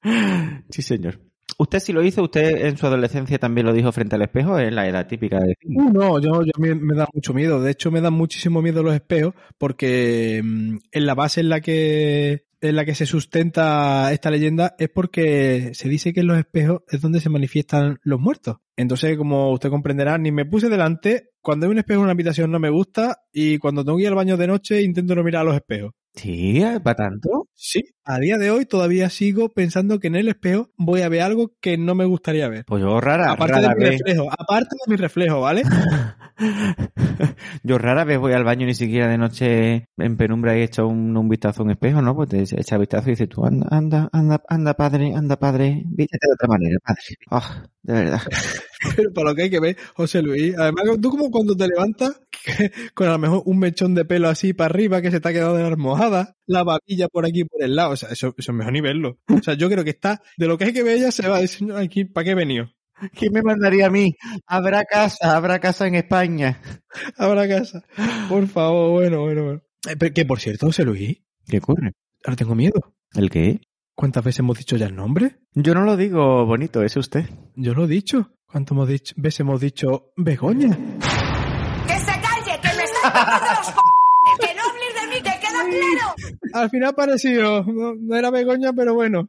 sí, señor. Usted si lo hizo, usted en su adolescencia también lo dijo frente al espejo, es la edad típica de... Uh, no, yo, yo me, me da mucho miedo. De hecho, me dan muchísimo miedo los espejos porque mm, en la base en la que en la que se sustenta esta leyenda es porque se dice que en los espejos es donde se manifiestan los muertos. Entonces, como usted comprenderá, ni me puse delante. Cuando hay un espejo en una habitación no me gusta y cuando tengo que ir al baño de noche intento no mirar a los espejos. Sí, ¿para tanto? Sí, a día de hoy todavía sigo pensando que en el espejo voy a ver algo que no me gustaría ver. Pues yo rara, Aparte rara de mi vez, reflejo, aparte de mi reflejo, ¿vale? yo rara vez voy al baño ni siquiera de noche en penumbra y he hecho un, un vistazo a un espejo, ¿no? Pues te echa vistazo y dices tú, anda, anda, anda, anda, padre, anda, padre, vístete de otra manera, padre. Ah, de verdad. Pero para lo que hay que ver, José Luis. Además, tú como cuando te levantas, con a lo mejor un mechón de pelo así para arriba que se te ha quedado de la almohada, la babilla por aquí por el lado. O sea, eso, eso es mejor ni verlo. O sea, yo creo que está, de lo que hay que ver ya se va a decir, aquí, ¿para qué he venido? ¿Quién me mandaría a mí? Habrá casa, habrá casa en España. Habrá casa. Por favor, bueno, bueno, bueno. Eh, pero que por cierto, José Luis, ¿Qué ocurre? ahora tengo miedo. ¿El qué? ¿Cuántas veces hemos dicho ya el nombre? Yo no lo digo bonito, es usted. Yo lo he dicho. ¿Cuántas hemos dicho, veces hemos dicho Begoña? ¡Que se calle! ¡Que me los cojones! ¡Que no hables de mí! ¿Te queda claro? Al final parecido. No, no era Begoña, pero bueno.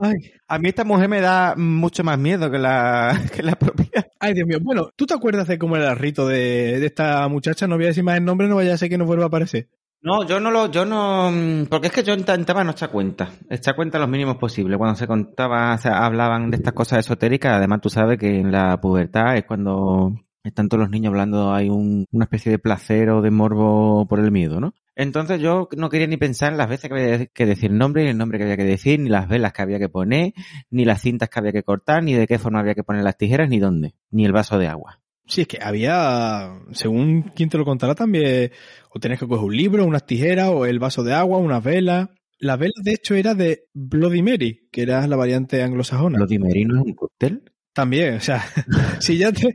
Ay, A mí esta mujer me da mucho más miedo que la, que la propia. ay, Dios mío. Bueno, ¿tú te acuerdas de cómo era el rito de, de esta muchacha? No voy a decir más el nombre, no vaya a ser que no vuelva a aparecer. No, yo no lo, yo no, mm, porque es que yo intentaba no echar cuenta, echar cuenta los mínimos posible. Cuando se contaba, o sea, hablaban de estas cosas esotéricas, además tú sabes que en la pubertad es cuando están todos los niños hablando, hay un, una especie de placer o de morbo por el miedo, ¿no? Entonces yo no quería ni pensar en las veces que había que decir el nombre, ni el nombre que había que decir, ni las velas que había que poner, ni las cintas que había que cortar, ni de qué forma había que poner las tijeras, ni dónde, ni el vaso de agua. Sí, es que había, según quien te lo contará, también, o tenías que coger un libro, unas tijeras, o el vaso de agua, unas velas. La vela, de hecho, era de Bloody Mary, que era la variante anglosajona. ¿Lo no es un cóctel? También, o sea, si ya te,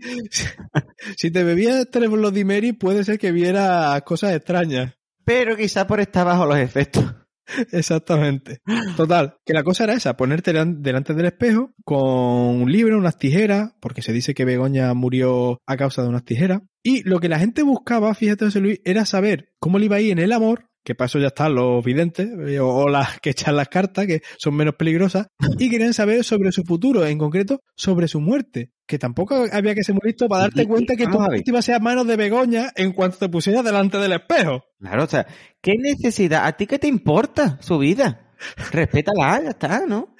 si te bebías tres Bloody Mary, puede ser que viera cosas extrañas. Pero quizá por estar bajo los efectos. Exactamente. Total, que la cosa era esa, ponerte delan- delante del espejo con un libro, unas tijeras, porque se dice que Begoña murió a causa de unas tijeras. Y lo que la gente buscaba, fíjate José Luis, era saber cómo le iba a ir en el amor, que para eso ya están los videntes, eh, o las que echan las cartas, que son menos peligrosas, y querían saber sobre su futuro, en concreto sobre su muerte. Que tampoco había que ser muy listo para darte Y- cuenta que tu vamos a ver. muerte iba a ser a manos de Begoña en cuanto te pusieras delante del espejo. Claro, o sea, ¿qué necesidad? ¿A ti qué te importa su vida? Respétala, ya está, ¿no?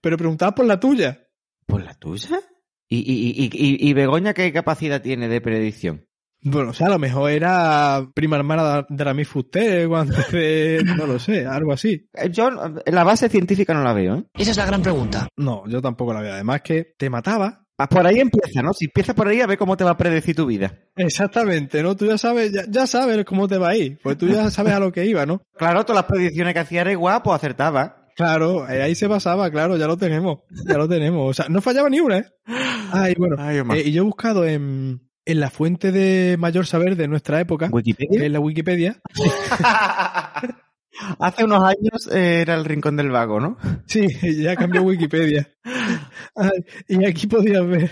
Pero preguntaba por la tuya. ¿Por la tuya? ¿Y, y, y, y, y Begoña qué capacidad tiene de predicción? Bueno, o sea, a lo mejor era prima hermana de la Miss Fuster, cuando de, no lo sé, algo así. Eh, Yo la base científica no la veo, ¿eh? Esa es la gran pregunta. No, yo tampoco la veo. Además que te mataba. Ah, Por ahí empieza, ¿no? Si empieza por ahí, a ver cómo te va a predecir tu vida. Exactamente, ¿no? Tú ya sabes, ya, ya sabes cómo te va a ir. Pues tú ya sabes a lo que iba, ¿no? Claro, todas las predicciones que hacía era igual, pues acertaba. Claro, eh, ahí se pasaba, claro, ya lo tenemos. Ya lo tenemos. O sea, no fallaba ni una, ¿eh? Ay, bueno. Ay. Eh, y yo he buscado en, en la fuente de mayor saber de nuestra época, ¿Wikipedia? es la Wikipedia. Hace unos años eh, era el rincón del vago, ¿no? Sí, ya cambió Wikipedia. Y aquí podías ver,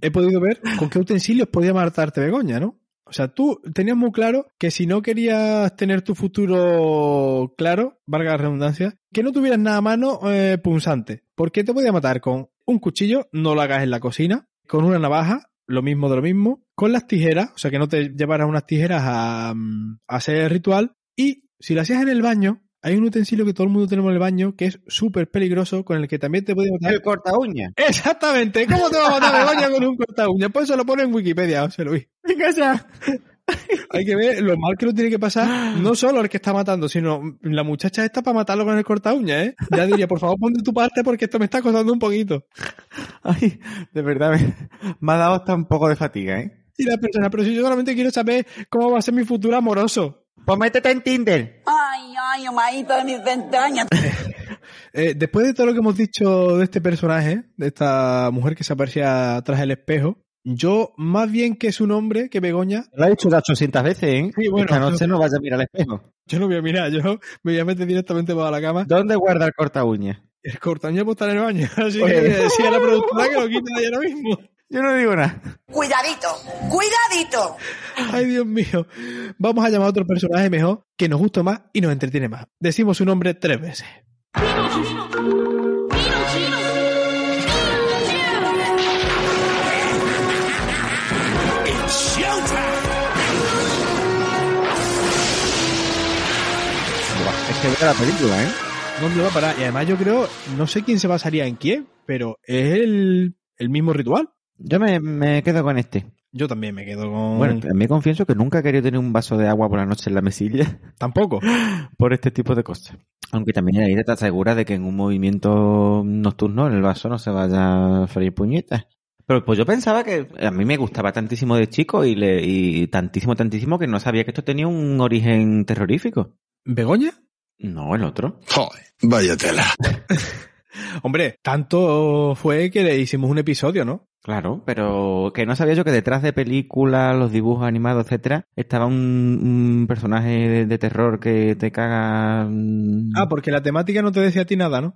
he podido ver con qué utensilios podía matarte Begoña, ¿no? O sea, tú tenías muy claro que si no querías tener tu futuro claro, valga la redundancia, que no tuvieras nada a mano eh, punzante. Porque te podía matar con un cuchillo, no lo hagas en la cocina, con una navaja, lo mismo de lo mismo, con las tijeras, o sea, que no te llevaras unas tijeras a, mm, a hacer el ritual, y si lo hacías en el baño, hay un utensilio que todo el mundo tenemos en el baño que es súper peligroso, con el que también te puede matar. El corta uña. Exactamente, ¿cómo te va a matar Begoña con un corta uña? Pues eso lo pone en Wikipedia, José Luis. Venga. Hay que ver lo mal que lo tiene que pasar, no solo el que está matando, sino la muchacha esta para matarlo con el corta uña, ¿eh? Ya diría, por favor, pon de tu parte porque esto me está costando un poquito. Ay, de verdad, me, me ha dado hasta un poco de fatiga, ¿eh? Y la persona, pero si yo solamente quiero saber cómo va a ser mi futuro amoroso. Pues métete en Tinder. Ay, ay, omadito de mis entrañas. Eh, después de todo lo que hemos dicho de este personaje, de esta mujer que se aparecía tras el espejo, yo, más bien que su nombre, que Begoña, Lo ha dicho 800 veces, ¿eh? Sí, bueno, Esta noche eso- no vaya a mirar al espejo. yo no voy a mirar, yo me voy a meter directamente para la cama. ¿Dónde guarda el corta uña? El corta uña puede estar en el baño, así Oye. que decía la productora que lo quita de ahí ahora mismo. Yo no digo nada. Cuidadito, cuidadito. Ay, Dios mío. Vamos a llamar a otro personaje mejor, que nos gusta más y nos entretiene más. Decimos su nombre tres veces. Es que veo la película, ¿eh? ¿Dónde va a parar? Y además yo creo, no sé quién se basaría en quién, pero es el, el mismo ritual. Yo me, me quedo con este. Yo también me quedo con... Bueno, también confieso que nunca he querido tener un vaso de agua por la noche en la mesilla. Tampoco. por este tipo de cosas. Aunque también ahí te estás segura de que en un movimiento nocturno el vaso no se vaya a freír puñetas. Pero pues yo pensaba que a mí me gustaba tantísimo de chico y, le, y tantísimo, tantísimo que no sabía que esto tenía un origen terrorífico. ¿Begoña? No, el otro. Joder, vaya tela. Hombre, tanto fue que le hicimos un episodio, ¿no? Claro, pero que no sabía yo que detrás de películas, los dibujos animados, etcétera, estaba un, un personaje de, de, terror que te caga. Ah, porque la temática no te decía a ti nada, ¿no?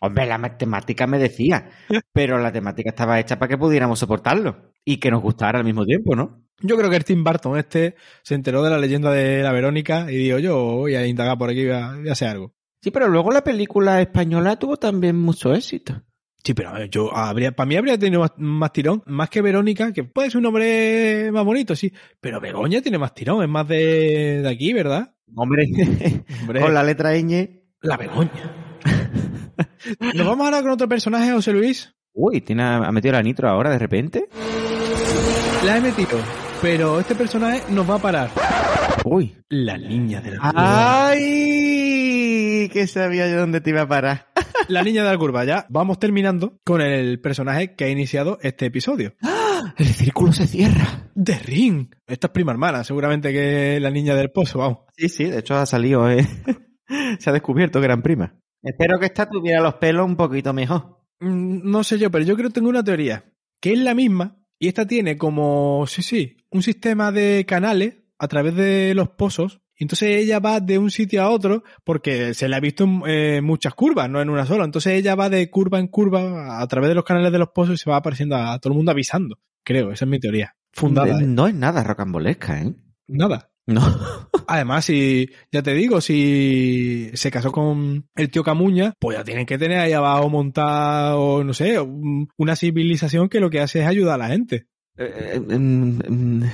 Hombre, la temática me decía, pero la temática estaba hecha para que pudiéramos soportarlo y que nos gustara al mismo tiempo, ¿no? Yo creo que el Tim Burton este se enteró de la leyenda de la Verónica y dijo, yo voy a indagar por aquí y voy a, voy a hacer algo. Sí, pero luego la película española tuvo también mucho éxito. Sí, pero yo habría, para mí habría tenido más, más, tirón, más que Verónica, que puede ser un nombre más bonito, sí, pero Begoña tiene más tirón, es más de, de aquí, ¿verdad? Hombre, Hombre, con la letra ñ. La Begoña. ¿Nos vamos ahora con otro personaje, José Luis? Uy, ¿tiene, ¿ha metido la nitro ahora de repente? La he metido, pero este personaje nos va a parar. Uy. La niña de la Que sabía yo dónde te iba a parar. la niña de la curva. Ya vamos terminando con el personaje que ha iniciado este episodio. ¡Ah! El círculo se cierra. De Ring. Esta es prima hermana, seguramente que es la niña del pozo, vamos. Sí, sí, de hecho ha salido, eh. se ha descubierto que eran prima. Espero que esta tuviera los pelos un poquito mejor. Mm, No sé yo, pero yo creo que tengo una teoría. Que es la misma y esta tiene como, sí, sí, un sistema de canales a través de los pozos. Y entonces ella va de un sitio a otro porque se le ha visto en eh, muchas curvas, no en una sola. Entonces ella va de curva en curva a través de los canales de los pozos y se va apareciendo a todo el mundo avisando. Creo, esa es mi teoría. Fundada. ¿eh? No es nada rocambolesca, ¿eh? Nada. No. Además, si, ya te digo, si se casó con el tío Camuña, pues ya tienen que tener ahí abajo montado, no sé, una civilización que lo que hace es ayudar a la gente. Eh, eh,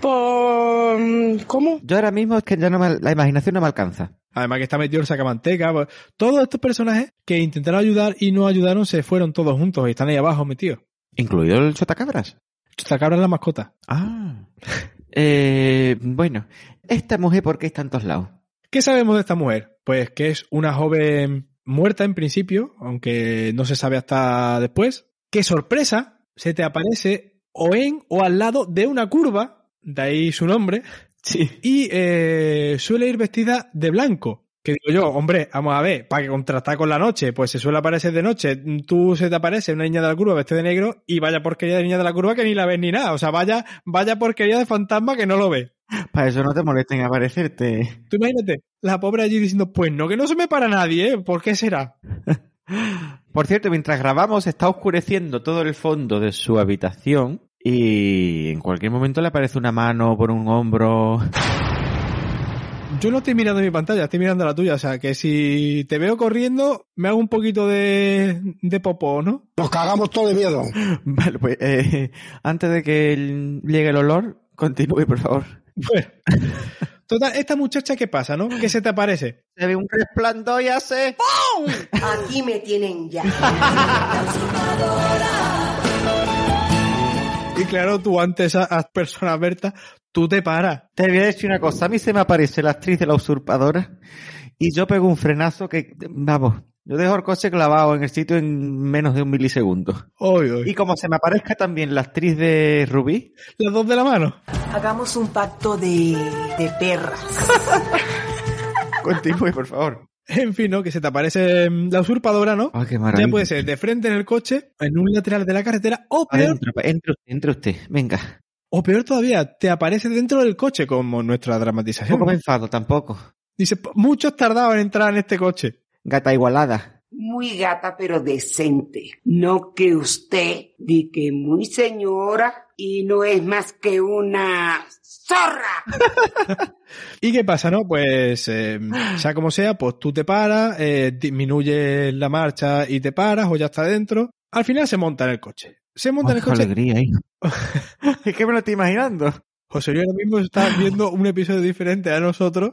Pues, ¿cómo? Yo ahora mismo es que ya no me, la imaginación no me alcanza. Además que está metido el sacamanteca. Pues, todos estos personajes que intentaron ayudar y no ayudaron se fueron todos juntos y están ahí abajo metidos. ¿Incluido el chotacabras? Chotacabras es la mascota. Ah. Eh, bueno, esta mujer, ¿por qué está en todos lados? ¿Qué sabemos de esta mujer? Pues que es una joven muerta en principio, aunque no se sabe hasta después. ¡Qué sorpresa! Se te aparece o en o al lado de una curva, de ahí su nombre, sí. y eh, suele ir vestida de blanco. Que digo yo, hombre, vamos a ver, para que contrastar con la noche, pues se suele aparecer de noche, tú se te aparece una niña de la curva vestida de negro y vaya porquería de niña de la curva que ni la ves ni nada, o sea, vaya, vaya porquería de fantasma que no lo ves. Para eso no te molesten en aparecerte. Tú imagínate, la pobre allí diciendo, pues no, que no se me para nadie, ¿eh? ¿por qué será? Por cierto, mientras grabamos está oscureciendo todo el fondo de su habitación y en cualquier momento le aparece una mano por un hombro. Yo no estoy mirando mi pantalla, estoy mirando la tuya. O sea, que si te veo corriendo, me hago un poquito de, de popó, ¿no? Nos cagamos todo de miedo. Vale, pues eh, antes de que llegue el olor, continúe, por favor. Bueno. Total, esta muchacha, ¿qué pasa, no? ¿Qué se te aparece? Se ve un resplandor y hace... ¡Pum! Aquí me tienen ya. Y claro, tú antes a, a personas Berta, tú te paras. Te voy a decir una cosa, a mí se me aparece la actriz de la usurpadora y yo pego un frenazo que, vamos, yo dejo el coche clavado en el sitio en menos de un milisegundo. Oy, oy. Y como se me aparezca también la actriz de Rubí. Las dos de la mano. Hagamos un pacto de, de perras. Continúe, por favor. En fin, ¿no? Que se te aparece la usurpadora, ¿no? Ah, qué maravilla. Ya puede ser de frente en el coche, en un lateral de la carretera, o peor, Adentro, entre, entre usted, venga. o peor todavía, te aparece dentro del coche, como nuestra dramatización. me enfado, tampoco. Dice, muchos tardaban en entrar en este coche. Gata igualada. Muy gata, pero decente. No que usted di que muy señora y no es más que una zorra. ¿Y qué pasa, no? Pues, eh, sea como sea, pues tú te paras, eh, disminuyes la marcha y te paras, o ya está dentro. Al final se monta en el coche. Se monta en el qué coche. alegría, ¿eh? es que me lo estoy imaginando. José Luis ahora mismo está viendo un episodio diferente a nosotros.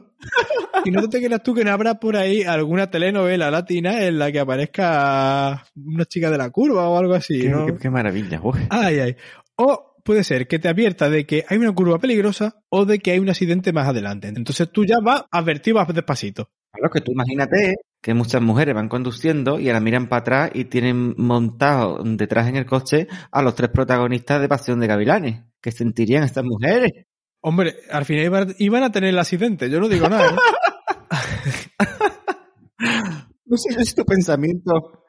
Y no te creas tú que no habrá por ahí alguna telenovela latina en la que aparezca una chica de la curva o algo así, Qué, ¿no? qué- qué maravilla. uy. Ay, ay. O puede ser que te advierta de que hay una curva peligrosa o de que hay un accidente más adelante. Entonces tú ya vas advertido, vas despacito. Claro que tú imagínate que muchas mujeres van conduciendo y ahora miran para atrás y tienen montado detrás en el coche a los tres protagonistas de Pasión de Gavilanes. ¿Qué sentirían estas mujeres? Hombre, al final iban, iban a tener el accidente, yo no digo nada. ¿eh? No sé, no sé si tu pensamiento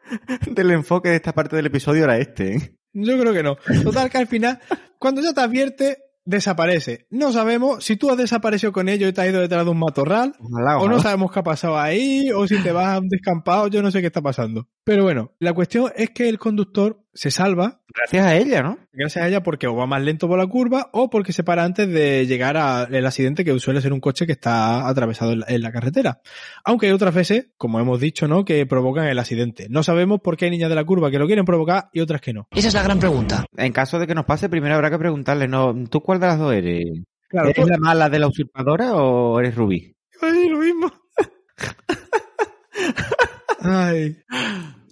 del enfoque de esta parte del episodio era este. ¿eh? Yo creo que no. Total que al final, cuando ya te advierte, desaparece. No sabemos si tú has desaparecido con ellos y te has ido detrás de un matorral, Ojalá, o no sabemos qué ha pasado ahí, o si te vas a un descampado, yo no sé qué está pasando. Pero bueno, la cuestión es que el conductor se salva Gracias a ella, ¿no? gracias a ella porque o va más lento por la curva o porque se para antes de llegar al accidente que suele ser un coche que está atravesado en la, en la carretera. Aunque hay otras veces, como hemos dicho, ¿no? que provocan el accidente. No sabemos por qué hay niñas de la curva que lo quieren provocar y otras que no. Esa es la gran pregunta. En caso de que nos pase, primero habrá que preguntarle, ¿no? ¿Tú cuál de las dos eres? Claro, ¿Eres la mala de la usurpadora o eres Rubí? Ay, lo mismo. Ay.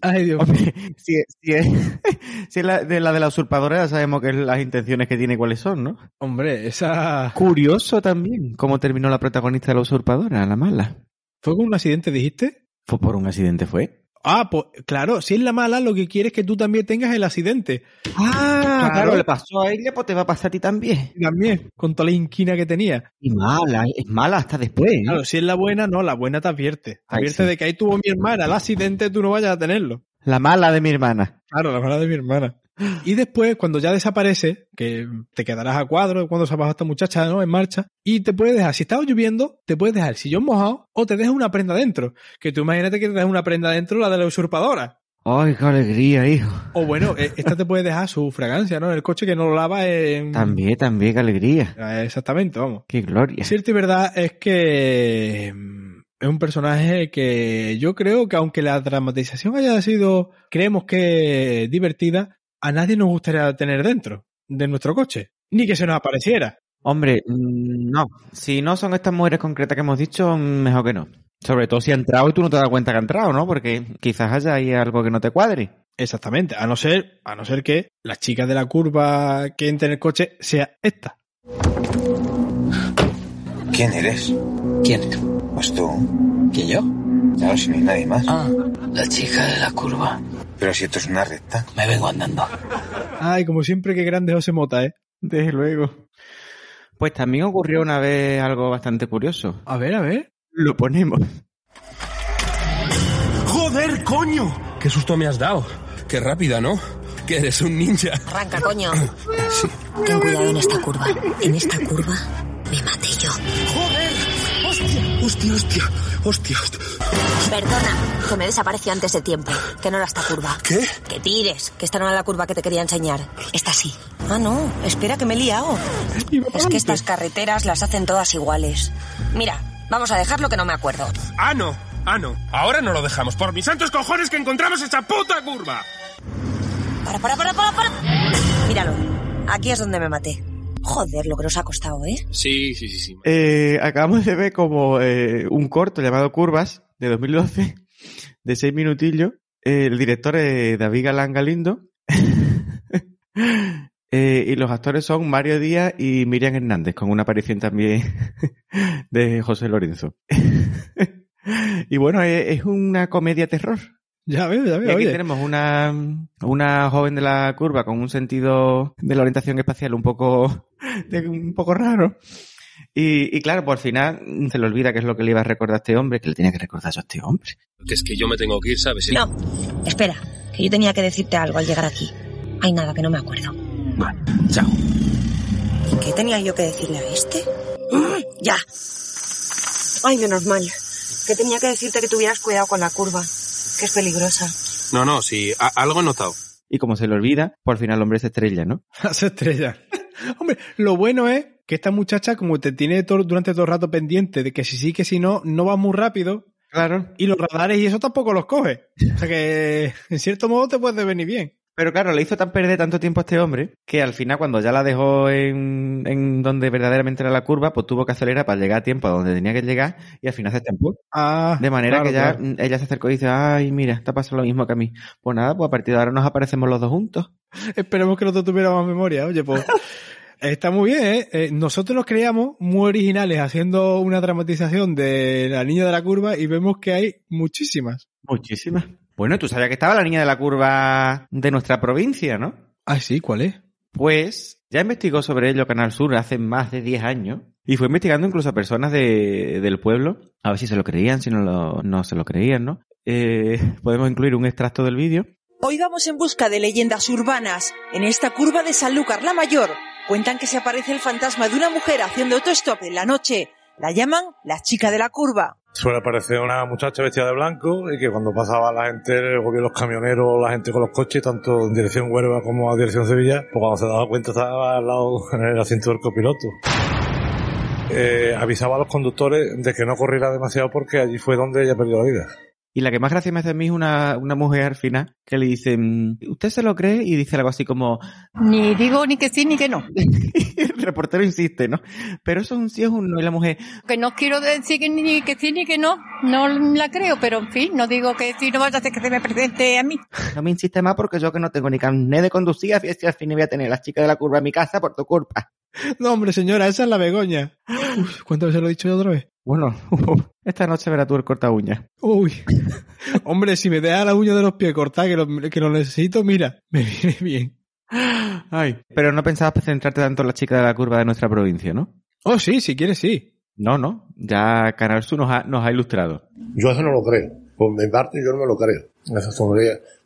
Ay, Dios mío. Si, si es, si es la, de la de la usurpadora, ya sabemos que las intenciones que tiene cuáles son, ¿no? Hombre, esa... Curioso también cómo terminó la protagonista de la usurpadora, la mala. ¿Fue con un accidente, dijiste? Fue por un accidente, fue. Ah, pues claro, si es la mala, lo que quiere es que tú también tengas el accidente. Ah, Claro. le pasó a ella, pues te va a pasar a ti también. También, con toda la inquina que tenía. Y mala, es mala hasta después. ¿eh? Claro, si es la buena, no, la buena te advierte. Te Ay, advierte sí. de que ahí tuvo mi hermana el accidente, tú no vayas a tenerlo. La mala de mi hermana. Claro, la mala de mi hermana. Y después, cuando ya desaparece, que te quedarás a cuadro cuando se ha bajado esta muchacha, ¿no? En marcha, y te puedes dejar, si está lloviendo, te puedes dejar el sillón mojado o te dejas una prenda dentro. Que tú imagínate que te dejas una prenda dentro, la de la usurpadora. Ay, qué alegría, hijo. O bueno, eh, esta te puede dejar su fragancia, ¿no? En el coche que no lo lava en... También, también, qué alegría. Eh, Exactamente, vamos. Qué gloria. Cierto y verdad es que mm, es un personaje que yo creo que aunque la dramatización haya sido, creemos que divertida, a nadie nos gustaría tener dentro de nuestro coche. Ni que se nos apareciera. Hombre, mm, no. Si no son estas mujeres concretas que hemos dicho, mm, mejor que no. Sobre todo si ha entrado y tú no te das cuenta que ha entrado, ¿no? Porque quizás haya ahí algo que no te cuadre. Exactamente. A no ser, a no ser que la chica de la curva que entre en el coche sea esta. ¿Quién eres? ¿Quién? Pues tú. ¿Quién yo? Claro, si no hay nadie más. Ah, la chica de la curva. Pero si esto es una recta. Me vengo andando. Ay, como siempre, qué grande José Mota, ¿eh? Desde luego. Pues también ocurrió una vez algo bastante curioso. A ver, a ver. Lo ponemos. ¡Joder, coño! ¡Qué susto me has dado! ¡Qué rápida, ¿no? Que eres un ninja. Arranca, coño. Ten cuidado en esta curva. En esta curva me maté yo. ¡Joder! ¡Hostia! ¡Hostia, hostia! ¡Hostia! hostia. Perdona, que me desapareció antes de tiempo. Que no era esta curva. ¿Qué? Que tires, que esta no era la curva que te quería enseñar. Esta sí. Ah, no, espera que me he liado. Es que estas carreteras las hacen todas iguales. Mira, vamos a dejarlo que no me acuerdo. ¡Ah, no! ¡Ah, no! Ahora no lo dejamos. Por mis santos cojones que encontramos esa puta curva. Para, para, para, para, para. Míralo. Aquí es donde me maté. Joder, lo que nos ha costado, ¿eh? Sí, sí, sí, sí. Eh, acabamos de ver como eh, un corto llamado Curvas de 2012 de seis minutillos. Eh, el director es David Galán Galindo. Eh, y los actores son Mario Díaz y Miriam Hernández, con una aparición también de José Lorenzo. y bueno, es, es una comedia terror. Ya veo, ya Y veo. aquí Oye. tenemos una, una joven de la curva con un sentido de la orientación espacial un poco, de- un poco raro. Y, y claro, por final se le olvida qué es lo que le iba a recordar a este hombre, que le tenía que recordar a este hombre. Que es que yo me tengo que ir, ¿sabes? No, espera, que yo tenía que decirte algo al llegar aquí. Hay nada que no me acuerdo. Vale, chao. ¿Y qué tenía yo que decirle a este? ¡Ah! Ya. Ay, menos mal. Que tenía que decirte que tuvieras cuidado con la curva, que es peligrosa. No, no, sí, a- algo he notado. Y como se le olvida, por final el hombre se estrella, ¿no? Se estrella. Hombre, lo bueno es que esta muchacha, como te tiene todo- durante todo el rato pendiente de que si sí, que si no, no va muy rápido. Claro. Y los radares y eso tampoco los coge. O sea que, en cierto modo, te puede venir bien. Pero claro, le hizo tan perder tanto tiempo a este hombre que al final, cuando ya la dejó en, en donde verdaderamente era la curva, pues tuvo que acelerar para llegar a tiempo a donde tenía que llegar y al final se estampó. Ah, De manera claro, que ya claro. ella se acercó y dice, ay, mira, está pasando lo mismo que a mí. Pues nada, pues a partir de ahora nos aparecemos los dos juntos. Esperemos que nosotros tuviéramos memoria. Oye, pues. Está muy bien, ¿eh? Eh, Nosotros nos creíamos muy originales haciendo una dramatización de la niña de la curva y vemos que hay muchísimas. Muchísimas. Bueno, tú sabías que estaba la niña de la curva de nuestra provincia, ¿no? Ah, sí, ¿cuál es? Pues ya investigó sobre ello Canal Sur hace más de 10 años y fue investigando incluso a personas de- del pueblo a ver si se lo creían, si no, lo- no se lo creían, ¿no? Eh, podemos incluir un extracto del vídeo. Hoy vamos en busca de leyendas urbanas. En esta curva de Sanlúcar la Mayor cuentan que se aparece el fantasma de una mujer haciendo autostop en la noche. La llaman la chica de la curva. Suele aparecer una muchacha vestida de blanco y que cuando pasaba la gente, o bien los camioneros, la gente con los coches, tanto en dirección Huelva como a dirección Sevilla, pues cuando se daba cuenta estaba al lado en el asiento del copiloto. Eh, avisaba a los conductores de que no corriera demasiado porque allí fue donde ella perdió la vida. Y la que más gracia me hace a mí es una, una mujer al final que le dice, mm, ¿usted se lo cree? Y dice algo así como, Ni digo ni que sí ni que no. el reportero insiste, ¿no? Pero eso es un sí es un no. Y la mujer, Que no quiero decir que ni que sí ni que no. No la creo, pero en fin, no digo que sí, no vaya a hacer que se me presente a mí. no me insiste más porque yo que no tengo ni carnet de conducir, a si al fin voy a tener la chica de la curva en mi casa por tu culpa. No, hombre, señora, esa es la Begoña. Uf, ¿Cuántas veces lo he dicho yo otra vez? Bueno, esta noche verás tú el corta uña. Uy. Hombre, si me deja la uña de los pies cortada, que lo, que lo necesito, mira, me viene bien. Ay. Pero no pensabas centrarte tanto en la chica de la curva de nuestra provincia, ¿no? Oh, sí, si quieres, sí. No, no. Ya Canal Sur nos ha, nos ha ilustrado. Yo eso no lo creo. Por mi parte, yo no me lo creo. Esas son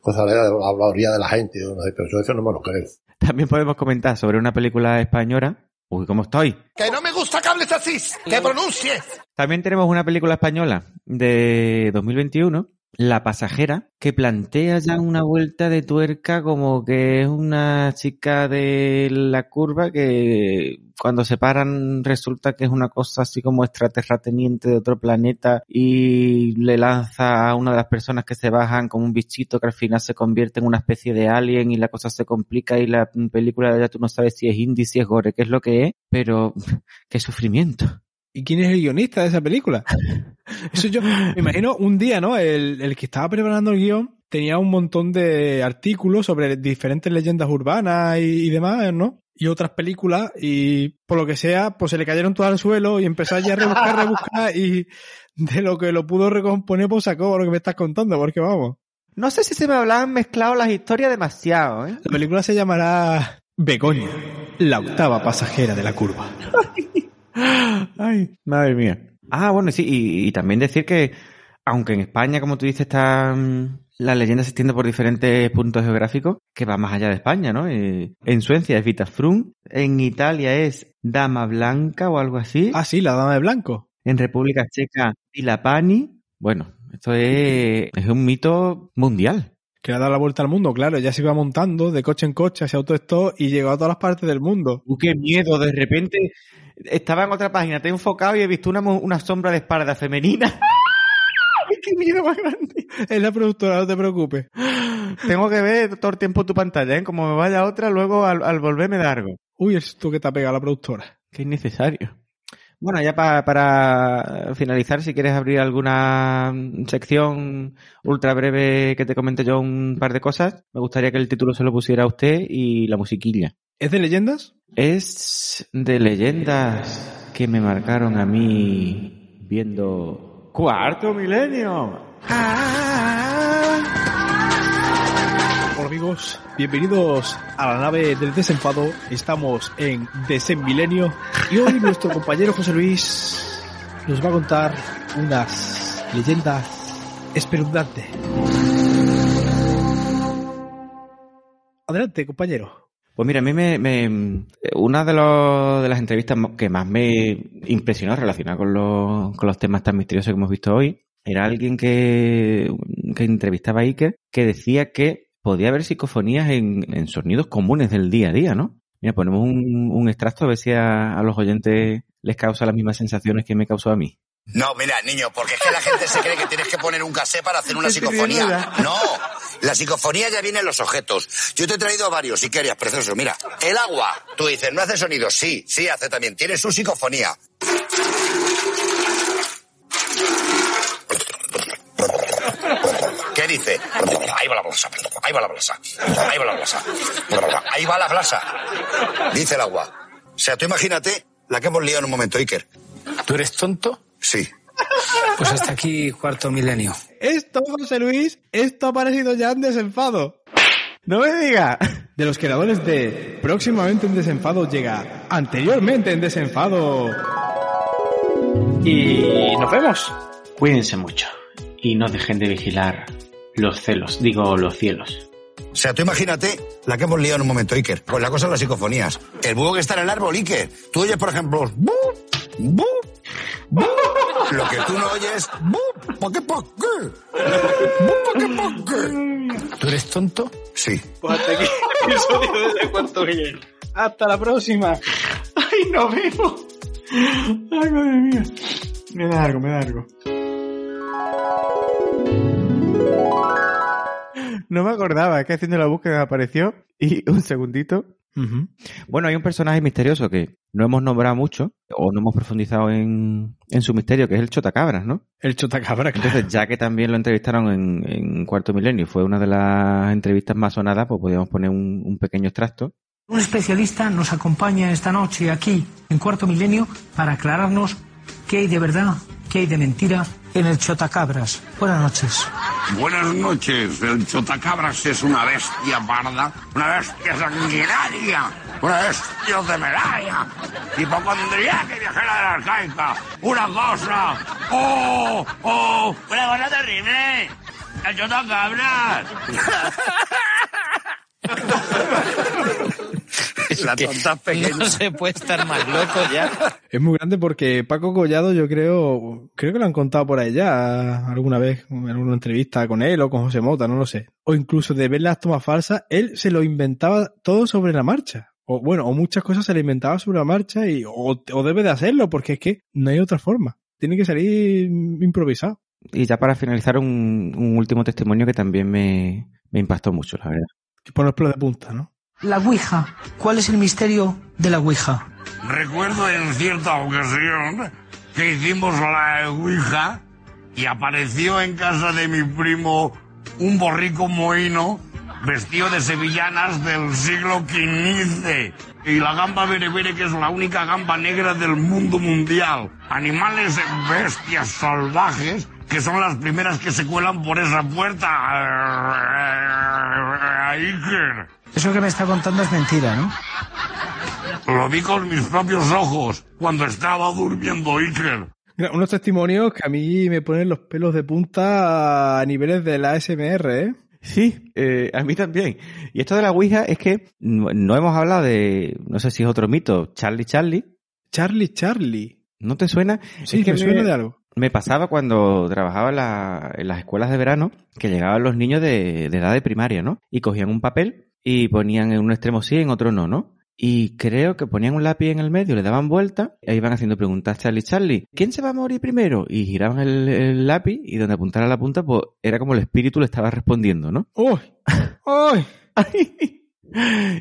cosas de la habladuría de la gente, yo no sé, pero yo eso no me lo creo. También podemos comentar sobre una película española. Uy, ¿cómo estoy? ¡Que no me gusta que hables así! ¡Que pronuncies! También tenemos una película española de 2021, La pasajera, que plantea ya una vuelta de tuerca como que es una chica de la curva que cuando se paran resulta que es una cosa así como extraterrateniente de otro planeta y le lanza a una de las personas que se bajan como un bichito que al final se convierte en una especie de alien y la cosa se complica y la película ya tú no sabes si es indie, si es gore, qué es lo que es, pero qué sufrimiento. ¿Y quién es el guionista de esa película? Eso yo me imagino un día, ¿no? El, el que estaba preparando el guion tenía un montón de artículos sobre diferentes leyendas urbanas y, y demás, ¿no? Y otras películas, y por lo que sea, pues se le cayeron todas al suelo y empezó allí a rebuscar, rebuscar, y de lo que lo pudo recomponer, pues sacó lo que me estás contando, porque vamos. No sé si se me hablaban mezclado las historias demasiado, ¿eh? La película se llamará Begoña, la octava pasajera de la curva. Ay, madre mía. Ah, bueno, sí, y, y también decir que, aunque en España, como tú dices, está la leyenda se extiende por diferentes puntos geográficos, que va más allá de España, ¿no? Eh, en Suecia es Vitafrun, en Italia es Dama Blanca o algo así. Ah, sí, la dama de blanco. En República Checa, Tilapani. Bueno, esto es, es un mito mundial. Que le ha dado la vuelta al mundo, claro, ya se iba montando de coche en coche, se autoestó y llegó a todas las partes del mundo. Uh, qué miedo, de repente estaba en otra página, te he enfocado y he visto una, una sombra de espalda femenina. ¡Qué miedo más grande! Es la productora, no te preocupes. Tengo que ver todo el tiempo tu pantalla, ¿eh? Como me vaya otra, luego al, al volver me da algo. Uy, esto que te ha pegado la productora. Qué innecesario. Bueno, ya pa- para finalizar, si quieres abrir alguna sección ultra breve que te comente yo un par de cosas, me gustaría que el título se lo pusiera a usted y la musiquilla. ¿Es de leyendas? Es de leyendas que me marcaron a mí viendo Cuarto Milenio. Hola amigos, bienvenidos a la nave del desenfado. Estamos en Desenmilenio y hoy nuestro compañero José Luis nos va a contar unas leyendas espeluznantes. Adelante, compañero. Pues mira, a mí me, una de, los- de las entrevistas que más me impresionó relacionada con los, con los temas tan misteriosos que hemos visto hoy era alguien que, que entrevistaba a Iker que decía que podía haber psicofonías en, en sonidos comunes del día a día, ¿no? Mira, ponemos un, un extracto a ver si a, a los oyentes les causa las mismas sensaciones que me causó a mí. No, mira, niño, porque es que la gente se cree que tienes que poner un casé para hacer una psicofonía. No, la psicofonía ya viene en los objetos. Yo te he traído varios, si querías, precioso. Mira, el agua. Tú dices, no hace sonido. Sí, sí hace también. Tiene su psicofonía. ¿Qué dice? Ahí va la blasa, ahí va la blasa, ahí va la blasa, ahí va la blasa. Dice el agua. O sea, tú imagínate la que hemos liado en un momento, Iker. ¿Tú eres tonto? Sí. Pues hasta aquí cuarto milenio. Esto, José Luis, esto ha aparecido ya en Desenfado. No me diga. De los creadores de Próximamente en Desenfado llega Anteriormente en Desenfado. Y nos vemos. Cuídense mucho y no dejen de vigilar los celos, digo los cielos. O sea, tú imagínate la que hemos liado en un momento, Iker. Pues la cosa son las psicofonías. El búho que está en el árbol, Iker. Tú oyes, por ejemplo, bu. Lo que tú no oyes, bu, ¿pa qué, pa qué? Bu, ¿pa qué, pa qué? ¿Tú eres tonto? Sí. Pues hasta aquí el episodio de cuarto milenio. Hasta la próxima. Ay, nos vemos. Ay, madre mía. Me da algo, me da algo. No me acordaba, es que haciendo la búsqueda me apareció y un segundito. Bueno, hay un personaje misterioso que no hemos nombrado mucho o no hemos profundizado en, en su misterio, que es el Chotacabras, ¿no? El Chotacabras, Entonces, ya que también lo entrevistaron en, en Cuarto Milenio fue una de las entrevistas más sonadas, pues podíamos poner un, un pequeño extracto. Un especialista nos acompaña esta noche aquí en Cuarto Milenio para aclararnos qué hay de verdad, qué hay de mentira en el Chotacabras. Buenas noches. Buenas noches. El chotacabras es una bestia parda, una bestia sanguinaria, una bestia temeraria, hipocondriaca y viajera de la arcaica. Una cosa. ¡Oh! ¡Oh! ¡Una cosa terrible! ¡El chotacabras! La tonta pequeña. No se puede estar más loco ya. Es muy grande porque Paco Collado, yo creo, creo que lo han contado por ahí ya alguna vez, en alguna entrevista con él o con José Mota, no lo sé. O incluso de ver las tomas falsas, él se lo inventaba todo sobre la marcha. O bueno, o muchas cosas se le inventaba sobre la marcha y o, o debe de hacerlo porque es que no hay otra forma. Tiene que salir improvisado. Y ya para finalizar, un, un último testimonio que también me, me impactó mucho, la verdad. Por los pelos de punta, ¿no? La Ouija. ¿Cuál es el misterio de la Ouija? Recuerdo en cierta ocasión que hicimos la Ouija y apareció en casa de mi primo un borrico mohino vestido de sevillanas del siglo XV. Y la gamba berebere, que es la única gamba negra del mundo mundial. Animales bestias salvajes que son las primeras que se cuelan por esa puerta. Eso que me está contando es mentira, ¿no? Lo vi con mis propios ojos cuando estaba durmiendo Iker. Mira, unos testimonios que a mí me ponen los pelos de punta a niveles de la ASMR, ¿eh? Sí, eh, a mí también. Y esto de la Ouija es que no, no hemos hablado de, no sé si es otro mito, Charlie Charlie. Charlie Charlie. ¿No te suena? Sí, Es que me suena de algo. Me pasaba cuando trabajaba en, la- en las escuelas de verano que llegaban los niños de, de edad de primaria, ¿no? Y cogían un papel y ponían en un extremo sí, en otro no, ¿no? Y creo que ponían un lápiz en el medio, le daban vuelta y ahí iban haciendo preguntas Charlie Charlie. ¿Quién se va a morir primero? Y giraban el, el lápiz y donde apuntara la punta, pues era como el espíritu le estaba respondiendo, ¿no? ¡Uy! ¡Uy!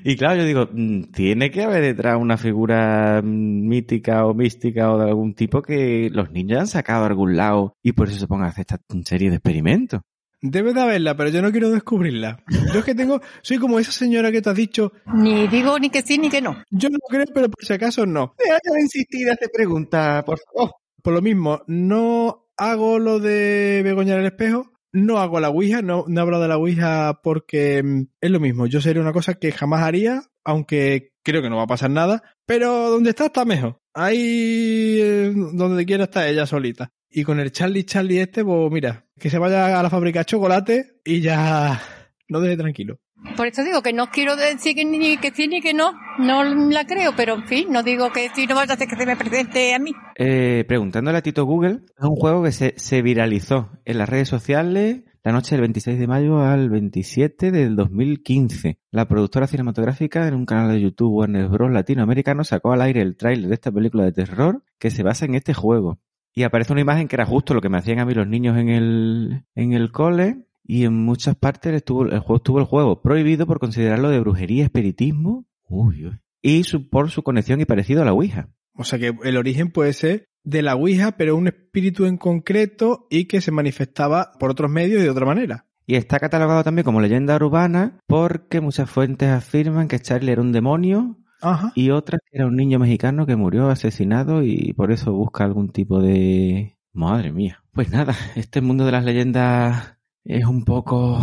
Y claro, yo digo, mm, tiene que haber detrás una figura mm, mítica o mística o de algún tipo que los niños han sacado a algún lado y por eso se pongan a hacer esta serie de experimentos. Debe de haberla, pero yo no quiero descubrirla. Yo es que tengo, soy como esa señora que te has dicho. Ni digo ni que sí ni que no. Yo no creo, pero por si acaso no. Deja de insistir, hace pregunta, por favor. Por lo mismo, no hago lo de Begoña en el espejo, no hago la Ouija, no, no hablo de la Ouija porque mm, es lo mismo. Yo sería una cosa que jamás haría, aunque creo que no va a pasar nada, pero donde está está mejor. Ahí eh, donde quiera está ella solita. Y con el Charlie Charlie este, pues mira, que se vaya a la fábrica de chocolate y ya no deje tranquilo. Por eso digo que no quiero decir que ni que sí ni que no. No la creo, pero en fin, no digo que sí no vaya a hacer que se me presente a mí. Eh, preguntándole a Tito Google, es un juego que se, se viralizó en las redes sociales la noche del 26 de mayo al 27 del 2015. La productora cinematográfica en un canal de YouTube Warner Bros. latinoamericano sacó al aire el tráiler de esta película de terror que se basa en este juego. Y aparece una imagen que era justo lo que me hacían a mí los niños en el, en el cole. Y en muchas partes estuvo, el juego estuvo el juego prohibido por considerarlo de brujería, espiritismo. Uy, uy. Y su, por su conexión y parecido a la Ouija. O sea que el origen puede ser de la Ouija, pero un espíritu en concreto y que se manifestaba por otros medios y de otra manera. Y está catalogado también como leyenda urbana porque muchas fuentes afirman que Charlie era un demonio Ajá. y otras que era un niño mexicano que murió asesinado y por eso busca algún tipo de... Madre mía. Pues nada, este mundo de las leyendas es un poco...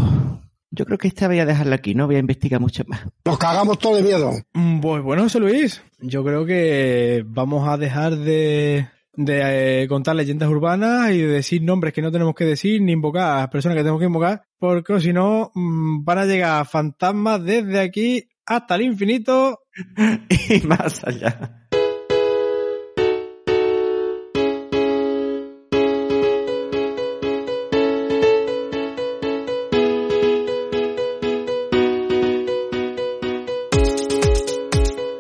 Yo creo que esta voy a dejarla aquí, no voy a investigar mucho más. Nos cagamos todo de miedo. Mm, Pues bueno, José Luis, yo creo que vamos a dejar de, de eh, contar leyendas urbanas y de decir nombres que no tenemos que decir ni invocar a las personas que tenemos que invocar, porque si no mm, van a llegar fantasmas desde aquí hasta el infinito y más allá.